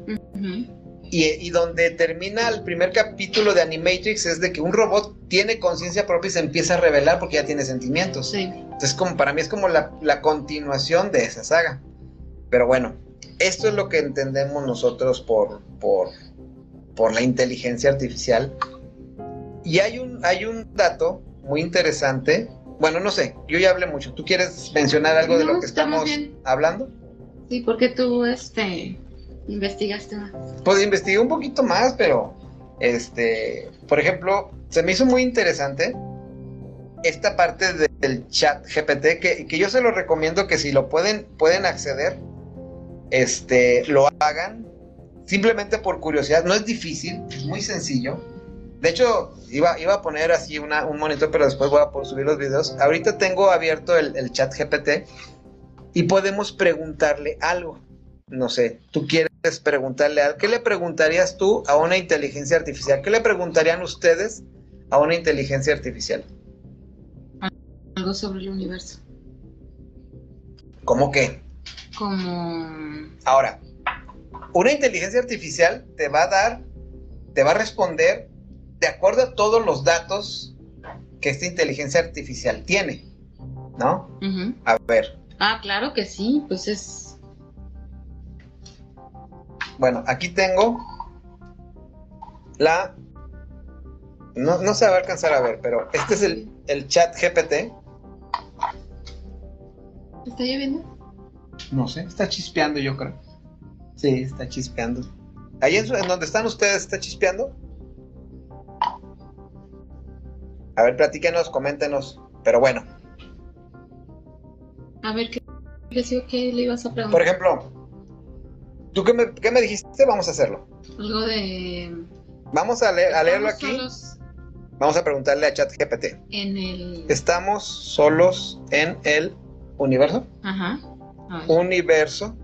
Y, y donde termina el primer capítulo de Animatrix es de que un robot tiene conciencia propia y se empieza a revelar porque ya tiene sentimientos. Sí. Entonces, como para mí es como la, la continuación de esa saga. Pero bueno, esto es lo que entendemos nosotros por, por, por la inteligencia artificial. Y hay un, hay un dato muy interesante. Bueno, no sé, yo ya hablé mucho. ¿Tú quieres mencionar algo de No, lo que estamos estamos hablando? Sí, porque tú este investigaste más. Pues investigué un poquito más, pero este, por ejemplo, se me hizo muy interesante esta parte de- del chat GPT que, que yo se lo recomiendo que si lo pueden pueden acceder, este, lo hagan simplemente por curiosidad. No es difícil, es muy sencillo. De hecho, iba, iba a poner así una, un monitor, pero después voy a poder subir los videos. Ahorita tengo abierto el, el chat GPT y podemos preguntarle algo. No sé, tú quieres preguntarle algo. ¿Qué le preguntarías tú a una inteligencia artificial? ¿Qué le preguntarían ustedes a una inteligencia artificial? Algo sobre el universo. ¿Cómo qué? Como Ahora, una inteligencia artificial te va a dar, te va a responder de acuerdo a todos los datos que esta inteligencia artificial tiene, ¿no? A ver, Ah, claro que sí, pues es bueno, aquí tengo la... No, no se va a alcanzar a ver, pero este es el, el chat GPT. ¿Está lloviendo? No sé, está chispeando yo creo. Sí, está chispeando. Ahí en, su- en donde están ustedes, ¿está chispeando? A ver, platíquenos, coméntenos. Pero bueno, A ver qué que le ibas a por preguntar. ejemplo, ¿tú qué me, qué me dijiste? Vamos a hacerlo. Algo de Vamos a, leer- a leerlo aquí. solos Vamos a preguntarle a ChatGPT. en el ¿Estamos solos en el universo? Ajá. Universo.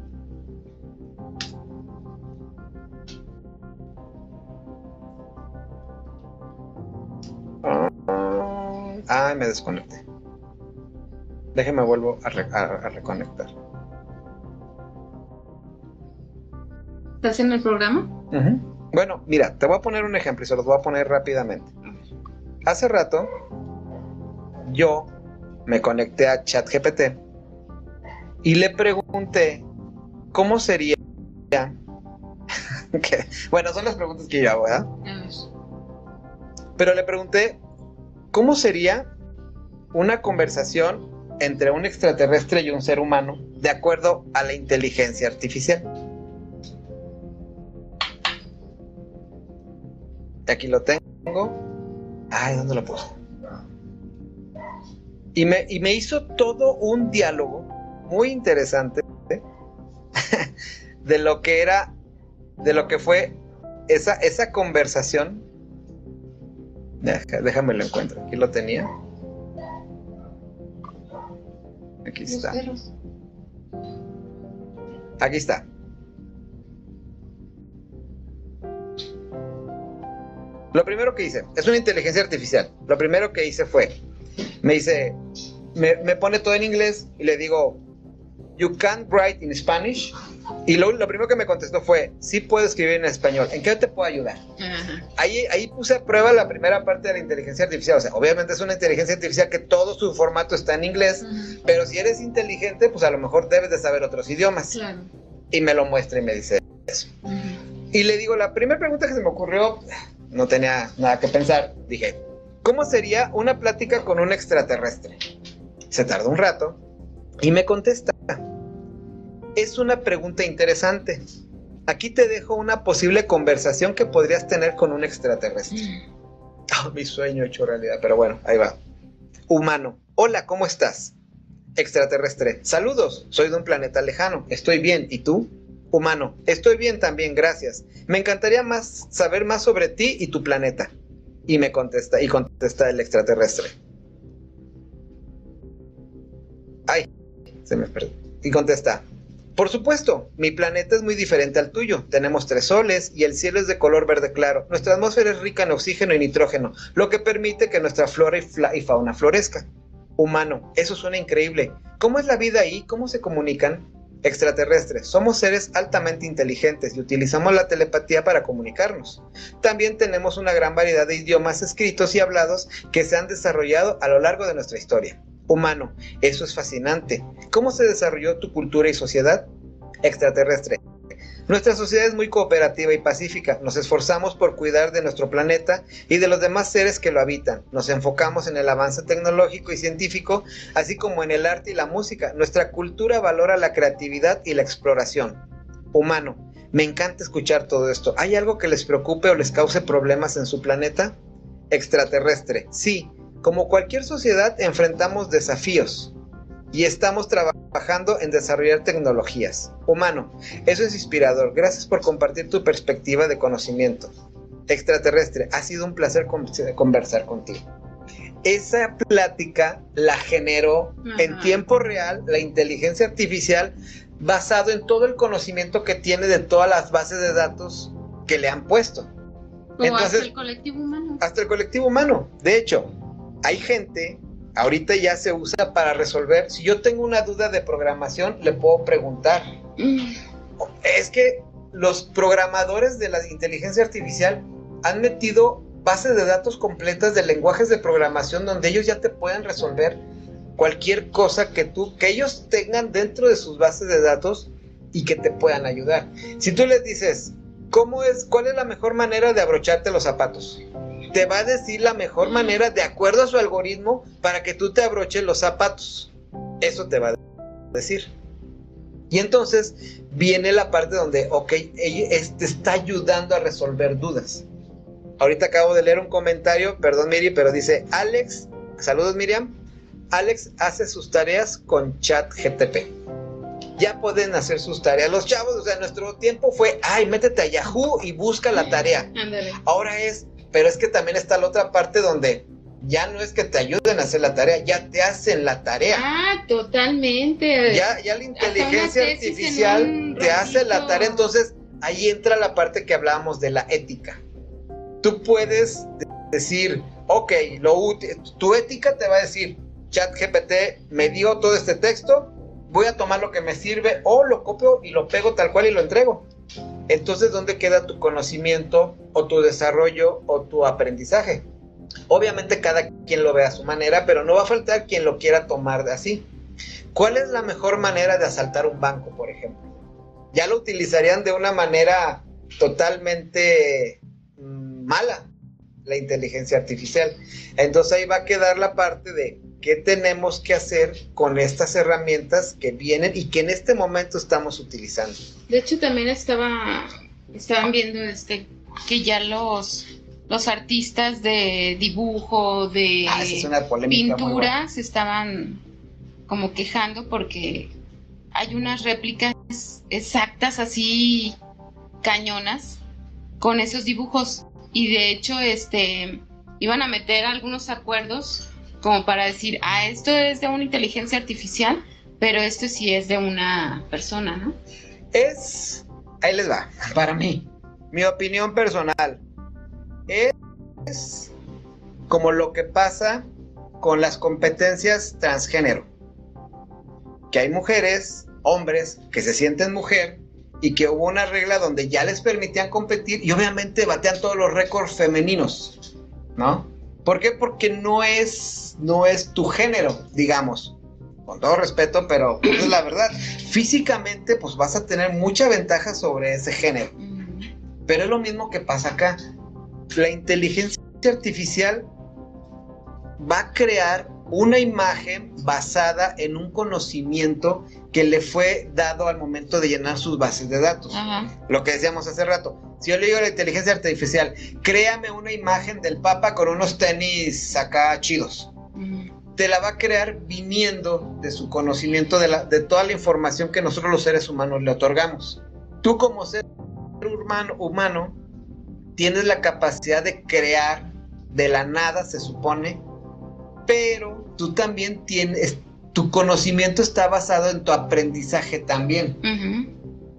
Ah, me desconecté. Déjeme vuelvo a, re- a- a reconectar. ¿Estás en el programa? Bueno, mira, te voy a poner un ejemplo y se los voy a poner rápidamente. Hace rato yo me conecté a ChatGPT y le pregunté cómo sería. bueno, son las preguntas que yo hago, ¿verdad? Pero le pregunté cómo sería una conversación entre un extraterrestre y un ser humano de acuerdo a la inteligencia artificial. Aquí lo tengo. Ay, ¿dónde lo puse? Y me, y me hizo todo un diálogo muy interesante de lo que era, de lo que fue esa, esa conversación. déjame lo encuentro. Aquí lo tenía. Aquí está. Aquí está. Lo primero que hice, es una inteligencia artificial. Lo primero que hice fue, me dice, me, me pone todo en inglés y le digo, you can't write in Spanish. Y lo, lo, primero que me contestó fue, sí puedo escribir en español, ¿en qué te puedo ayudar? Ahí, ahí puse a prueba la primera parte de la inteligencia artificial, o sea, obviamente es una inteligencia artificial que todo su formato está en inglés, pero si eres inteligente, pues a lo mejor debes de saber otros idiomas. Y me lo muestra y me dice eso. Y le digo, la primera pregunta que se me ocurrió, no tenía nada que pensar, dije, ¿cómo sería una plática con un extraterrestre? Se tardó un rato y me contesta, es una pregunta interesante. Aquí te dejo una posible conversación que podrías tener con un extraterrestre. Oh, mi sueño hecho realidad, pero bueno, ahí va. Humano, hola, ¿cómo estás? Extraterrestre, saludos, soy de un planeta lejano, estoy bien, ¿y tú? Humano, estoy bien también, gracias. Me encantaría más saber más sobre ti y tu planeta. Y me contesta, y contesta el extraterrestre. Ay, se me perdió. Y contesta, por supuesto, mi planeta es muy diferente al tuyo. Tenemos tres soles y el cielo es de color verde claro. Nuestra atmósfera es rica en oxígeno y nitrógeno, lo que permite que nuestra flora y, fauna florezca. Humano, eso suena increíble. ¿Cómo es la vida ahí? ¿Cómo se comunican? Extraterrestres, somos seres altamente inteligentes y utilizamos la telepatía para comunicarnos. También tenemos una gran variedad de idiomas escritos y hablados que se han desarrollado a lo largo de nuestra historia humano. Eso es fascinante. ¿Cómo se desarrolló tu cultura y sociedad? Extraterrestre. Nuestra sociedad es muy cooperativa y pacífica. Nos esforzamos por cuidar de nuestro planeta y de los demás seres que lo habitan. Nos enfocamos en el avance tecnológico y científico, así como en el arte y la música. Nuestra cultura valora la creatividad y la exploración. Humano. Me encanta escuchar todo esto. ¿Hay algo que les preocupe o les cause problemas en su planeta? Extraterrestre. Sí, como cualquier sociedad enfrentamos desafíos y estamos trabajando en desarrollar tecnologías. Humano, eso es inspirador. Gracias por compartir tu perspectiva de conocimiento. Extraterrestre, ha sido un placer conversar contigo. Esa plática la generó en tiempo real la inteligencia artificial basado en todo el conocimiento que tiene de todas las bases de datos que le han puesto. O hasta el colectivo humano. Hasta el colectivo humano. De hecho, hay gente, ahorita ya se usa para resolver, si yo tengo una duda de programación, le puedo preguntar. Es que los programadores de la inteligencia artificial han metido bases de datos completas de lenguajes de programación donde ellos ya te pueden resolver cualquier cosa que tú, que ellos tengan dentro de sus bases de datos y que te puedan ayudar. Si tú les dices, ¿cómo es, cuál es la mejor manera de abrocharte los zapatos? Te va a decir la mejor manera de acuerdo a su algoritmo para que tú te abroches los zapatos. Eso te va a decir. Y entonces viene la parte donde, ok, ella te está ayudando a resolver dudas. Ahorita acabo de leer un comentario, perdón Miri, pero dice, Alex, saludos Miriam, Alex hace sus tareas con chat GTP. Ya pueden hacer sus tareas. Los chavos, o sea, nuestro tiempo fue, ay, métete a Yahoo y busca la tarea. Ahora es, pero es que también está la otra parte donde ya no es que te ayuden a hacer la tarea, ya te hacen la tarea. Ah, totalmente. Ya, ya la inteligencia artificial te hace la tarea, entonces ahí entra la parte que hablábamos de la ética. Tú puedes decir, ok, lo tu ética te va a decir, chat GPT me dio todo este texto, voy a tomar lo que me sirve o lo copio y lo pego tal cual y lo entrego. Entonces, ¿dónde queda tu conocimiento o tu desarrollo o tu aprendizaje? Obviamente cada quien lo ve a su manera, pero no va a faltar quien lo quiera tomar de así. ¿Cuál es la mejor manera de asaltar un banco, por ejemplo? Ya lo utilizarían de una manera totalmente mm, mala, la inteligencia artificial. Entonces ahí va a quedar la parte de qué tenemos que hacer con estas herramientas que vienen y que en este momento estamos utilizando. De hecho, también estaba, estaban viendo este, que ya los, los artistas de dibujo, de Ah, es pintura, se estaban como quejando porque hay unas réplicas exactas así cañonas con esos dibujos y de hecho este iban a meter algunos acuerdos como para decir, ah, esto es de una inteligencia artificial, pero esto sí es de una persona, ¿no? Es, ahí les va, para mí, mi opinión personal, es como lo que pasa con las competencias transgénero. Que hay mujeres, hombres, que se sienten mujer y que hubo una regla donde ya les permitían competir y obviamente batean todos los récords femeninos, ¿no? ¿Por qué? Porque no es, no es tu género, digamos. Con todo respeto, pero pues, es la verdad. Físicamente, pues vas a tener mucha ventaja sobre ese género. Pero es lo mismo que pasa acá. La inteligencia artificial va a crear una imagen basada en un conocimiento que le fue dado al momento de llenar sus bases de datos. Ajá. Lo que decíamos hace rato. Si yo le digo a la inteligencia artificial, créame una imagen del Papa con unos tenis acá chidos. Te la va a crear viniendo de su conocimiento de, la, de toda la información que nosotros los seres humanos le otorgamos. Tú como ser humano, humano tienes la capacidad de crear de la nada, se supone, pero tú también tienes, tu conocimiento está basado en tu aprendizaje también.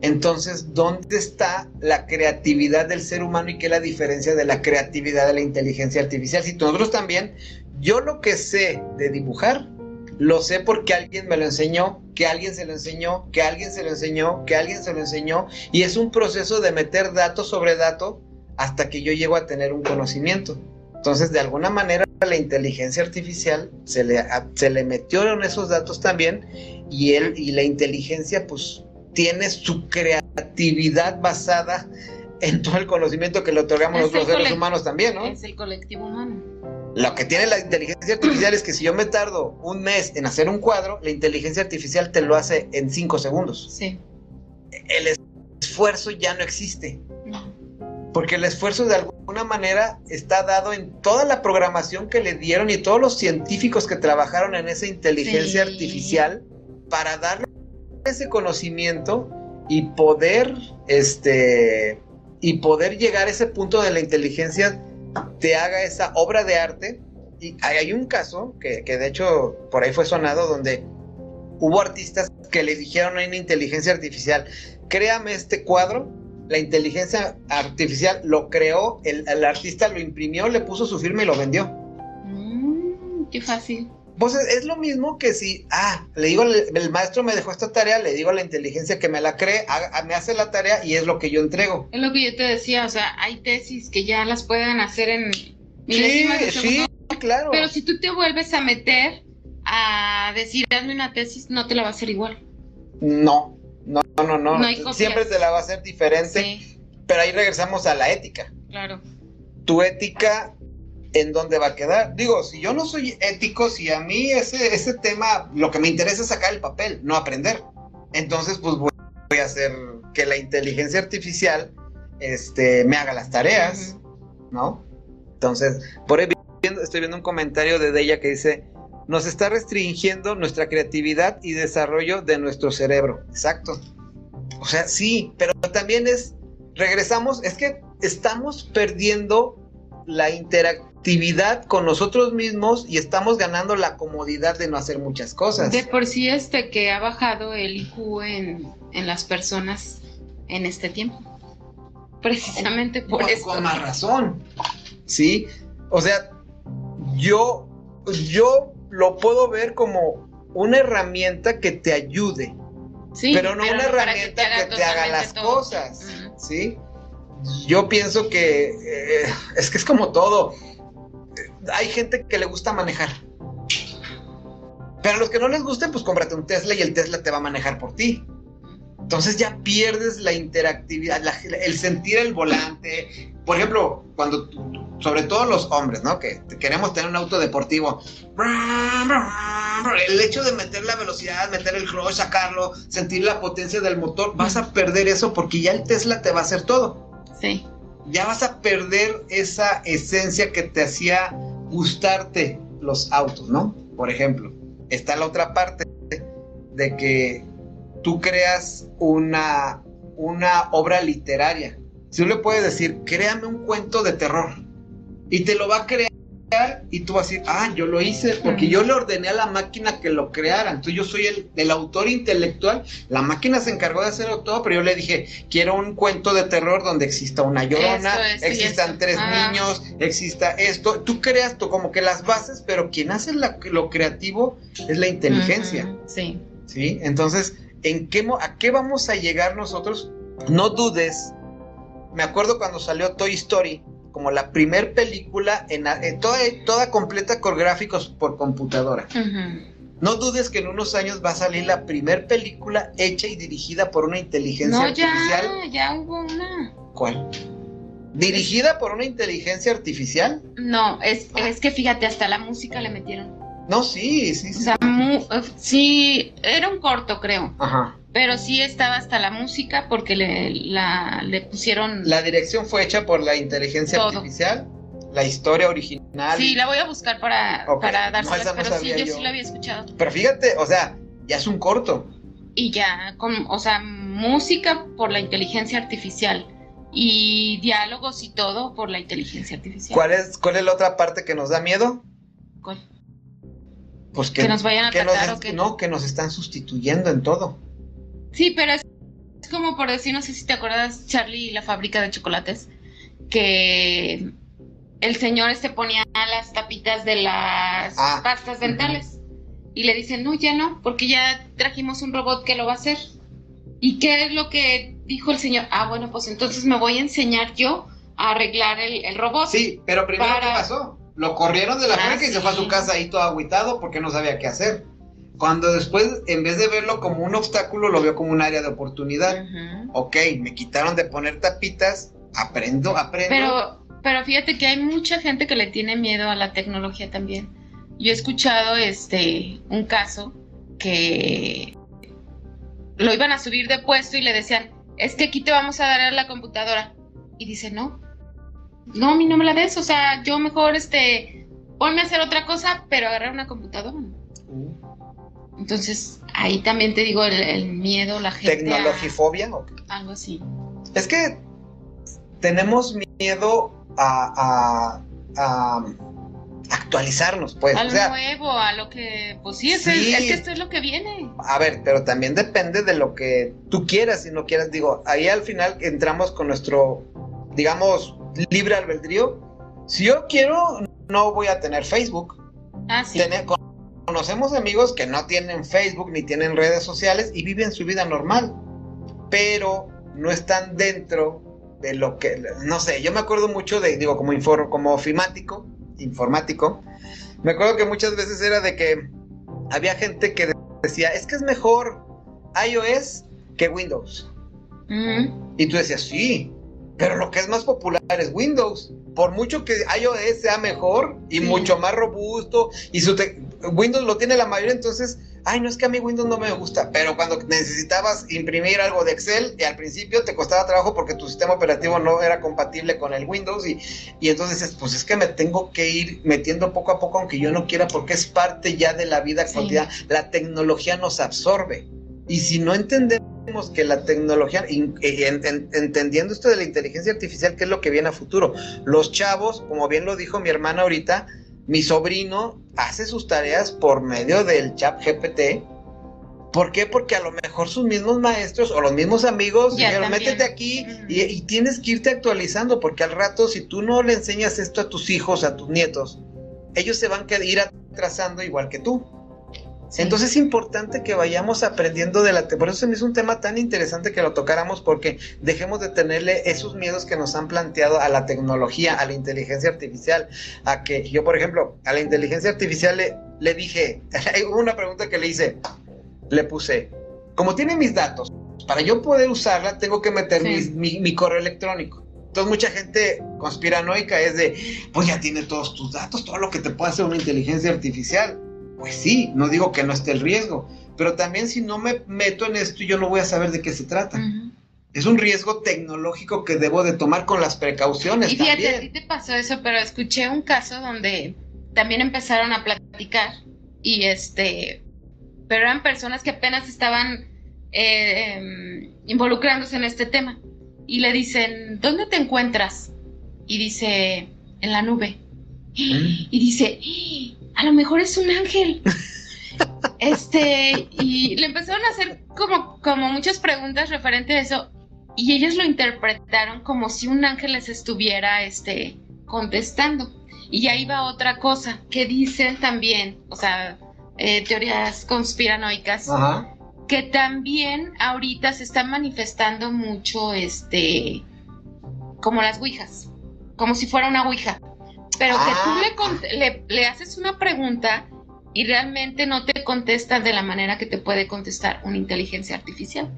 Entonces, ¿dónde está la creatividad del ser humano y qué es la diferencia de la creatividad de la inteligencia artificial? Si nosotros también, yo lo que sé de dibujar, lo sé porque alguien me lo enseñó, que alguien se lo enseñó, que alguien se lo enseñó, que alguien se lo enseñó, y es un proceso de meter dato sobre dato hasta que yo llego a tener un conocimiento. Entonces, de alguna manera, la inteligencia artificial se le, se le metieron esos datos también y, él, y la inteligencia, pues, tiene su creatividad basada en todo el conocimiento que le otorgamos Es los seres humanos también, ¿no? Es el colectivo humano. Lo que tiene la inteligencia artificial es que si yo me tardo un mes en hacer un cuadro, la inteligencia artificial te lo hace en cinco segundos. Sí. El esfuerzo ya no existe. Porque el esfuerzo de alguna manera está dado en toda la programación que le dieron y todos los científicos que trabajaron en esa inteligencia Sí. artificial para darle ese conocimiento y poder, este, y poder llegar a ese punto de la inteligencia te haga esa obra de arte. Y hay hay un caso que, que de hecho por ahí fue sonado donde hubo artistas que le dijeron a una inteligencia artificial, créame este cuadro la inteligencia artificial lo creó, el, el artista lo imprimió, le puso su firma y lo vendió. Mm, qué fácil. Pues es, es lo mismo que si, ah, le digo, el, maestro me dejó esta tarea, le digo a la inteligencia que me la cree, me hace la tarea y es lo que yo entrego. Es lo que yo te decía, o sea, hay tesis que ya las pueden hacer en Sí, sí, claro. pero si tú te vuelves a meter a decir, hazme una tesis, no te la va a hacer igual. No, no, no, no. No. Siempre te la va a hacer diferente, Sí, pero ahí regresamos a la ética. claro. tu ética en dónde va a quedar. Digo, si yo no soy ético, si a mí ese, ese tema, lo que me interesa es sacar el papel, no aprender. Entonces, pues voy, voy a hacer que la inteligencia artificial este, me haga las tareas, ¿no? Entonces, por ahí viendo- estoy viendo un comentario de ella que dice, nos está restringiendo nuestra creatividad y desarrollo de nuestro cerebro. Exacto. O sea, sí, pero también es, regresamos, es que estamos perdiendo la interactividad con nosotros mismos y estamos ganando la comodidad de no hacer muchas cosas. De por sí este que ha bajado el IQ en, en las personas en este tiempo. Precisamente por eso. Con más razón. Sí. O sea, yo, yo lo puedo ver como una herramienta que te ayude, Sí, pero no una herramienta que te, haga las todo. cosas. ¿Sí? Yo pienso que eh, es que es como todo. Hay gente que le gusta manejar. Pero a los que no les guste, pues cómprate un Tesla y el Tesla te va a manejar por ti. Entonces ya pierdes la interactividad, la- el sentir el volante. Por ejemplo, cuando, sobre todo los hombres, ¿no? Que queremos tener un auto deportivo. El hecho de meter la velocidad, meter el clutch, sacarlo, sentir la potencia del motor, vas a perder eso porque ya el Tesla te va a hacer todo. Sí. ya vas a perder esa esencia que te hacía gustarte los autos, ¿no? Por ejemplo, está la otra parte de que tú creas una, una obra literaria. Si tú le puedes decir, créame un cuento de terror, y te lo va a crear y tú vas a decir, ah, yo lo hice porque yo le ordené a la máquina que lo creara. Entonces yo soy el, autor intelectual. La máquina se encargó de hacerlo todo, pero yo le dije, quiero un cuento de terror donde exista una llorona, existan tres ah. niños, exista esto. Tú creas tú como que las bases, pero quien hace lo creativo es la inteligencia. sí. Sí, entonces, ¿en qué, ¿a qué vamos a llegar nosotros? No dudes. Me acuerdo cuando salió Toy Story como la primer película en, toda, toda, completa con gráficos por computadora. No dudes que en unos años va a salir la primer película hecha y dirigida por una inteligencia no, artificial. Ya, ya hubo una. ¿Cuál? ¿Dirigida por una inteligencia artificial? No, es, es que fíjate, hasta la música le metieron. No, sí, sí, sí. O sea, eh, sí, era un corto, creo. Ajá. Pero sí estaba hasta la música porque le, la, le pusieron... La dirección fue hecha por la inteligencia artificial, la historia original. Sí, la voy a buscar para, para dárselas, pero sí, yo, sí la había escuchado. Pero fíjate, o sea, ya es un corto. Y ya, con, o sea, música por la inteligencia artificial y diálogos y todo por la inteligencia artificial. ¿Cuál es, cuál es la otra parte que nos da miedo? ¿Cuál? Pues que, que nos vayan a atacar o que... No, que nos están sustituyendo en todo. Sí, pero es, como por decir, no sé si te acuerdas, Charlie y la fábrica de chocolates, que el señor este ponía las tapitas de las ah, pastas dentales y le dicen, no, ya no, porque ya trajimos un robot que lo va a hacer. ¿Y qué es lo que dijo el señor? Ah, bueno, pues entonces me voy a enseñar yo a arreglar el, robot. Sí, pero primero, ¿qué pasó? Lo corrieron de la ah, y se fue a su casa ahí todo agüitado porque no sabía qué hacer. Cuando después, en vez de verlo como un obstáculo, lo vio como un área de oportunidad. Ok, me quitaron de poner tapitas, aprendo, aprendo. Pero, pero fíjate que hay mucha gente que le tiene miedo a la tecnología también. Yo he escuchado este un caso que lo iban a subir de puesto y le decían, es que aquí te vamos a dar la computadora. Y dice, no, no, a mí no me la des, o sea, yo mejor, este, ponme a hacer otra cosa, pero agarrar una computadora. Entonces, ahí también te digo el, miedo, la gente. ¿Tecnologifobia o Algo así. Es que tenemos miedo a, actualizarnos, pues. A lo nuevo, a lo que. Pues sí, es, es, que esto es lo que viene. A ver, pero también depende de lo que tú quieras y no quieras. Digo, ahí al final entramos con nuestro, digamos, libre albedrío. Si yo quiero, no voy a tener Facebook. Ah, sí. Tener, Conocemos amigos que no tienen Facebook ni tienen redes sociales y viven su vida normal, pero no están dentro de lo que, no sé, yo me acuerdo mucho de, digo, como, como ofimático, informático, me acuerdo que muchas veces era de que había gente que decía, es que es mejor iOS que Windows. Y tú decías, sí, pero lo que es más popular es Windows. Por mucho que iOS sea mejor y mucho más robusto y su Windows lo tiene la mayoría, entonces, ay, no es que a mí Windows no me gusta, pero cuando necesitabas imprimir algo de Excel y al principio te costaba trabajo porque tu sistema operativo no era compatible con el Windows y, y entonces pues es que me tengo que ir metiendo poco a poco aunque yo no quiera porque es parte ya de la vida cotidiana. La tecnología nos absorbe y si no entendemos que la tecnología, eh, entendiendo esto de la inteligencia artificial, que es lo que viene a futuro, los chavos, como bien lo dijo mi hermana ahorita, mi sobrino hace sus tareas por medio del chat GPT. ¿Por qué? Porque a lo mejor sus mismos maestros o los mismos amigos dijeron, métete aquí y, tienes que irte actualizando, porque al rato si tú no le enseñas esto a tus hijos, a tus nietos, ellos se van a ir atrasando igual que tú. Entonces es importante que vayamos aprendiendo de la... Por eso es un tema tan interesante que lo tocáramos porque dejemos de tenerle esos miedos que nos han planteado a la tecnología, a la inteligencia artificial, a que yo, por ejemplo, a la inteligencia artificial le, le dije, hubo una pregunta que le hice, le puse, como tiene mis datos, para yo poder usarla tengo que meter mi, mi correo electrónico. Entonces mucha gente conspiranoica es de, pues ya tiene todos tus datos, todo lo que te puede hacer una inteligencia artificial pues sí, no digo que no esté el riesgo, pero también si no me meto en esto, yo no voy a saber de qué se trata. es un riesgo tecnológico que debo de tomar con las precauciones. Y fíjate, también. a ti te pasó eso, pero escuché un caso donde también empezaron a platicar y este, pero eran personas que apenas estaban eh, em, involucrándose en este tema y le dicen, ¿dónde te encuentras? Y dice, en la nube. Mm. Y dice, a lo mejor es un ángel. Este, y le empezaron a hacer como, como muchas preguntas referente a eso, y ellos lo interpretaron como si un ángel les estuviera este, contestando. Y ahí va otra cosa que dicen también, o sea, eh, teorías conspiranoicas, Ajá. que también ahorita se están manifestando mucho, este, como las ouijas, como si fuera una ouija. Pero que tú le, cont- le, le haces una pregunta y realmente no te contestas de la manera que te puede contestar una inteligencia artificial,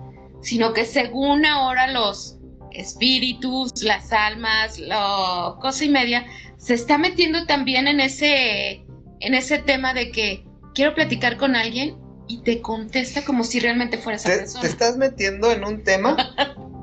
sino que según ahora los espíritus, las almas, lo cosa y media, se está metiendo también en ese, en ese tema de que quiero platicar con alguien y te contesta como si realmente fuera esa Te, persona. te estás metiendo en un tema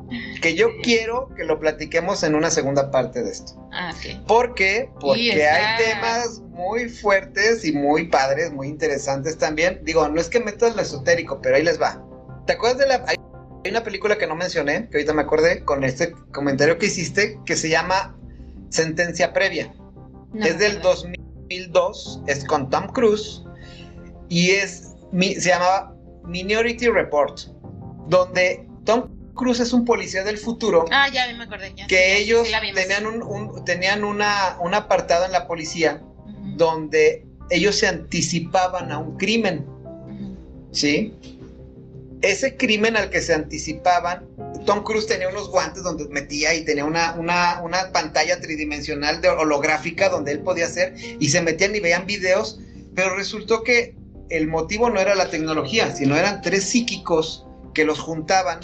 que yo quiero que lo platiquemos en una segunda parte de esto. Ah, ok. ¿Por qué? Porque hay temas muy fuertes y muy padres, muy interesantes también. Digo, no es que metas lo esotérico, pero ahí les va. ¿Te acuerdas de la... Hay una película que no mencioné, que ahorita me acordé con este comentario que hiciste, que se llama Sentencia Previa. No es del acuerdo. 2002, es con Tom Cruise y es mi- se llamaba Minority Report, donde Tom Cruise es un policía del futuro Ah, ya me acordé. Ya, que sí, ellos sí tenían un, un- tenían una un apartado en la policía donde ellos se anticipaban a un crimen. ¿sí? Ese crimen al que se anticipaban, Tom Cruise tenía unos guantes donde metía y tenía una, una, una pantalla tridimensional de holográfica donde él podía hacer y se metían y veían videos, pero resultó que el motivo no era la tecnología, sino eran tres psíquicos que los juntaban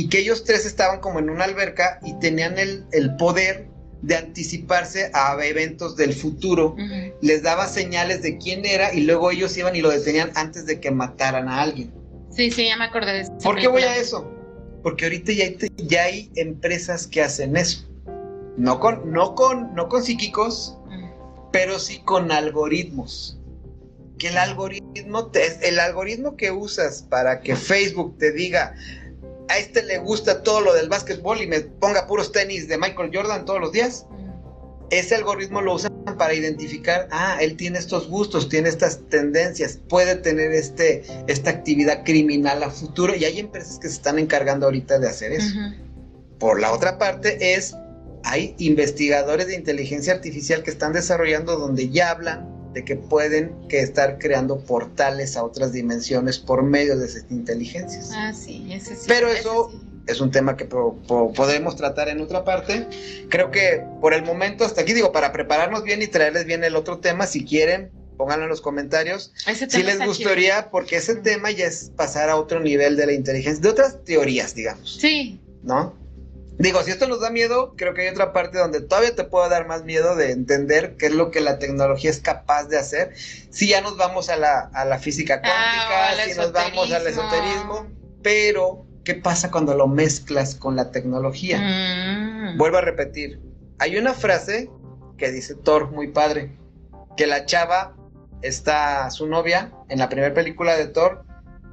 y que ellos tres estaban como en una alberca y tenían el, el poder de anticiparse a eventos del futuro les daba señales de quién era y luego ellos iban y lo detenían antes de que mataran a alguien. Sí, sí, ya me acordé de esa ¿Por qué voy a eso? Porque ahorita ya hay, ya hay empresas que hacen eso. No con, no con, no con psíquicos, pero sí con algoritmos. Que el algoritmo, te- el algoritmo que usas para que Facebook te diga, a este le gusta todo lo del básquetbol y me ponga puros tenis de Michael Jordan todos los días, ese algoritmo lo usan para identificar, ah, él tiene estos gustos, tiene estas tendencias, puede tener este, esta actividad criminal a futuro y hay empresas que se están encargando ahorita de hacer eso. Por la otra parte es, hay investigadores de inteligencia artificial que están desarrollando donde ya hablan de que pueden que estar creando portales a otras dimensiones por medio de esas inteligencias. Ah, sí, ese sí. Pero eso- sí. es un tema que po- po- podremos tratar en otra parte. Creo que por el momento hasta aquí digo, para prepararnos bien y traerles bien el otro tema, si quieren, pónganlo en los comentarios. Ese Si les gustaría, porque ese tema ya es pasar a otro nivel de la inteligencia, de otras teorías, digamos. Sí, ¿no? Digo, si esto nos da miedo, creo que hay otra parte donde todavía te puedo dar más miedo de entender qué es lo que la tecnología es capaz de hacer. Si ya nos vamos a la, a la física cuántica, Ah, al si nos vamos al esoterismo. esoterismo, pero ¿qué pasa cuando lo mezclas con la tecnología? Mm. Vuelvo a repetir, hay una frase que dice Thor muy padre, que la chava está, su novia, en la primera película de Thor,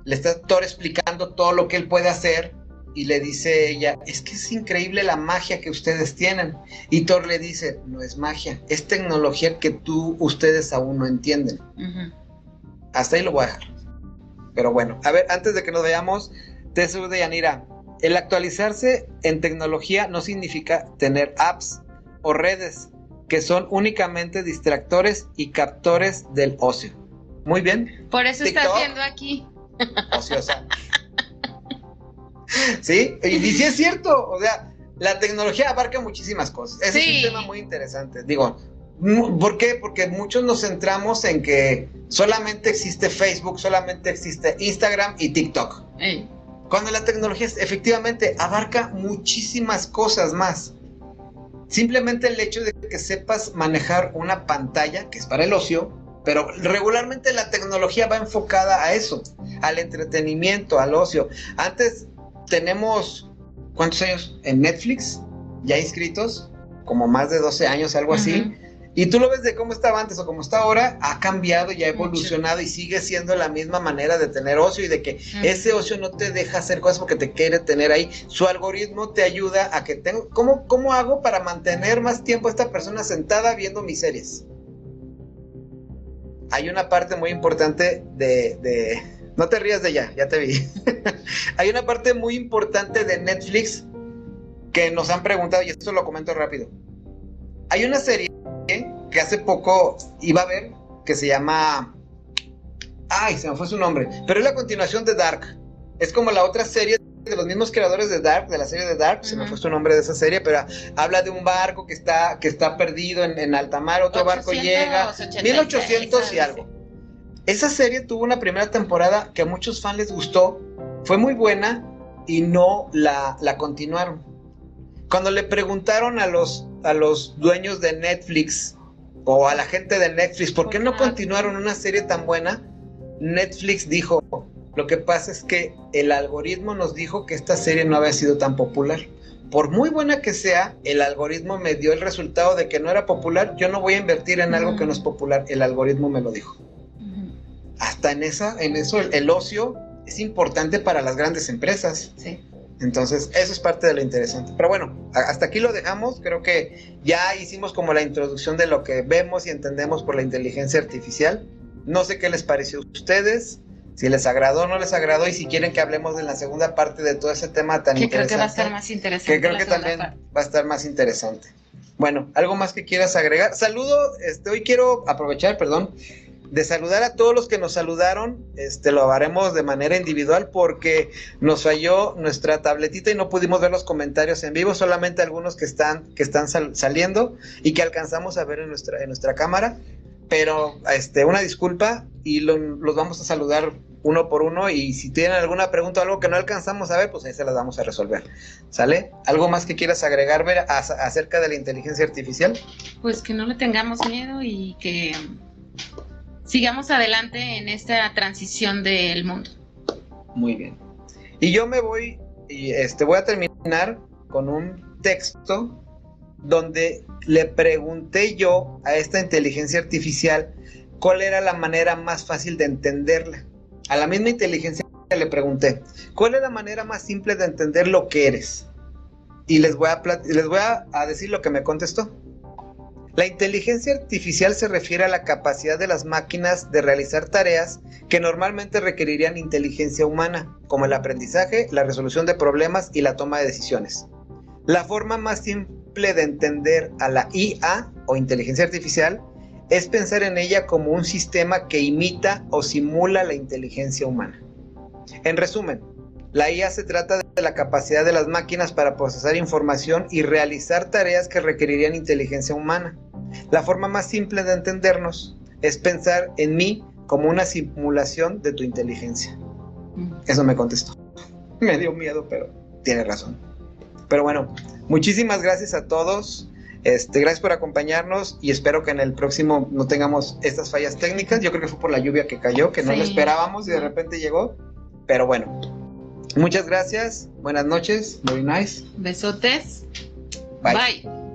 le está Thor explicando todo lo que él puede hacer y le dice ella, es que es increíble la magia que ustedes tienen. Y Thor le dice, no es magia, es tecnología que tú, ustedes aún no entienden. Hasta ahí lo voy a dejar. Pero bueno, a ver, antes de que nos veamos, Tesur de Yanira, el actualizarse en tecnología no significa tener apps o redes que son únicamente distractores y captores del ocio. Muy bien, Por eso estás TikTok. viendo aquí. ociosa. ¿Sí? Y, y sí es cierto, o sea, la tecnología abarca muchísimas cosas. Ese Sí. es un tema muy interesante. Digo, ¿por qué? Porque muchos nos centramos en que solamente existe Facebook, solamente existe Instagram y TikTok. Ey. Cuando la tecnología efectivamente abarca muchísimas cosas más. Simplemente el hecho de que sepas manejar una pantalla, que es para el ocio, pero regularmente la tecnología va enfocada a eso, al entretenimiento, al ocio. Antes tenemos ¿cuántos años? En Netflix, ya inscritos, como más de 12 años, algo así. Y tú lo ves de cómo estaba antes o cómo está ahora, ha cambiado y ha evolucionado y sigue siendo la misma manera de tener ocio y de que ese ocio no te deja hacer cosas porque te quiere tener ahí. Su algoritmo te ayuda a que tenga... ¿Cómo, ¿Cómo hago para mantener más tiempo a esta persona sentada viendo mis series? Hay una parte muy importante de... de... No te rías de ya, ya te vi. Hay una parte muy importante de Netflix que nos han preguntado, y esto lo comento rápido. Hay una serie que hace poco iba a ver que se llama. Ay, se me fue su nombre. Pero es la continuación de Dark. Es como la otra serie de los mismos creadores de Dark, de la serie de Dark, se me fue su nombre de esa serie, pero habla de un barco que está, que está perdido en, alta mar, otro barco llega, 1800 y algo. Esa serie tuvo una primera temporada que a muchos fans les gustó, fue muy buena y no la, la continuaron. Cuando le preguntaron a los, a los dueños de Netflix o a la gente de Netflix, ¿por qué no continuaron una serie tan buena? Netflix dijo, lo que pasa es que el algoritmo nos dijo que esta serie no había sido tan popular. Por muy buena que sea, el algoritmo me dio el resultado de que no era popular. Yo no voy a invertir en algo que no es popular. El algoritmo me lo dijo. Hasta en esa, en eso, el, ocio es importante para las grandes empresas. Sí. Entonces, eso es parte de lo interesante. Pero bueno, hasta aquí lo dejamos. Creo que ya hicimos como la introducción de lo que vemos y entendemos por la inteligencia artificial. No sé qué les pareció a ustedes, si les agradó o no les agradó y si quieren que hablemos de la segunda parte de todo ese tema tan interesante. Que creo que va a estar más interesante. Que creo que también va a estar más interesante. Bueno, ¿algo más que quieras agregar? Saludo, este, hoy quiero aprovechar, perdón, de saludar a todos los que nos saludaron. Este lo haremos de manera individual porque nos falló nuestra tabletita y no pudimos ver los comentarios en vivo, solamente algunos que están que están saliendo y que alcanzamos a ver en nuestra en nuestra cámara. Pero este una disculpa y los vamos a saludar uno por uno y si tienen alguna pregunta o algo que no alcanzamos a ver, pues ahí se las vamos a resolver. ¿Sale? ¿Algo más que quieras agregar, Ver acerca de la inteligencia artificial? Pues que no le tengamos miedo y que sigamos adelante en esta transición del mundo. Muy bien. Y yo me voy, y este, voy a terminar con un texto donde le pregunté yo a esta inteligencia artificial cuál era la manera más fácil de entenderla. A la misma inteligencia le pregunté, ¿cuál es la manera más simple de entender lo que eres? Y les voy a, les voy a decir lo que me contestó. La inteligencia artificial se refiere a la capacidad de las máquinas de realizar tareas que normalmente requerirían inteligencia humana, como el aprendizaje, la resolución de problemas y la toma de decisiones. La forma más simple de entender a la IA o inteligencia artificial es pensar en ella como un sistema que imita o simula la inteligencia humana. En resumen, la IA se trata de la capacidad de las máquinas para procesar información y realizar tareas que requerirían inteligencia humana. La forma más simple de entendernos es pensar en mí como una simulación de tu inteligencia. Mm. Eso me contestó. Me dio miedo, pero tiene razón. Pero bueno, muchísimas gracias a todos. Este, gracias por acompañarnos y espero que en el próximo no tengamos estas fallas técnicas. Yo creo que fue por la lluvia que cayó, que no lo esperábamos y de repente llegó. Pero bueno, muchas gracias. Buenas noches. Muy nice. Besotes. Bye.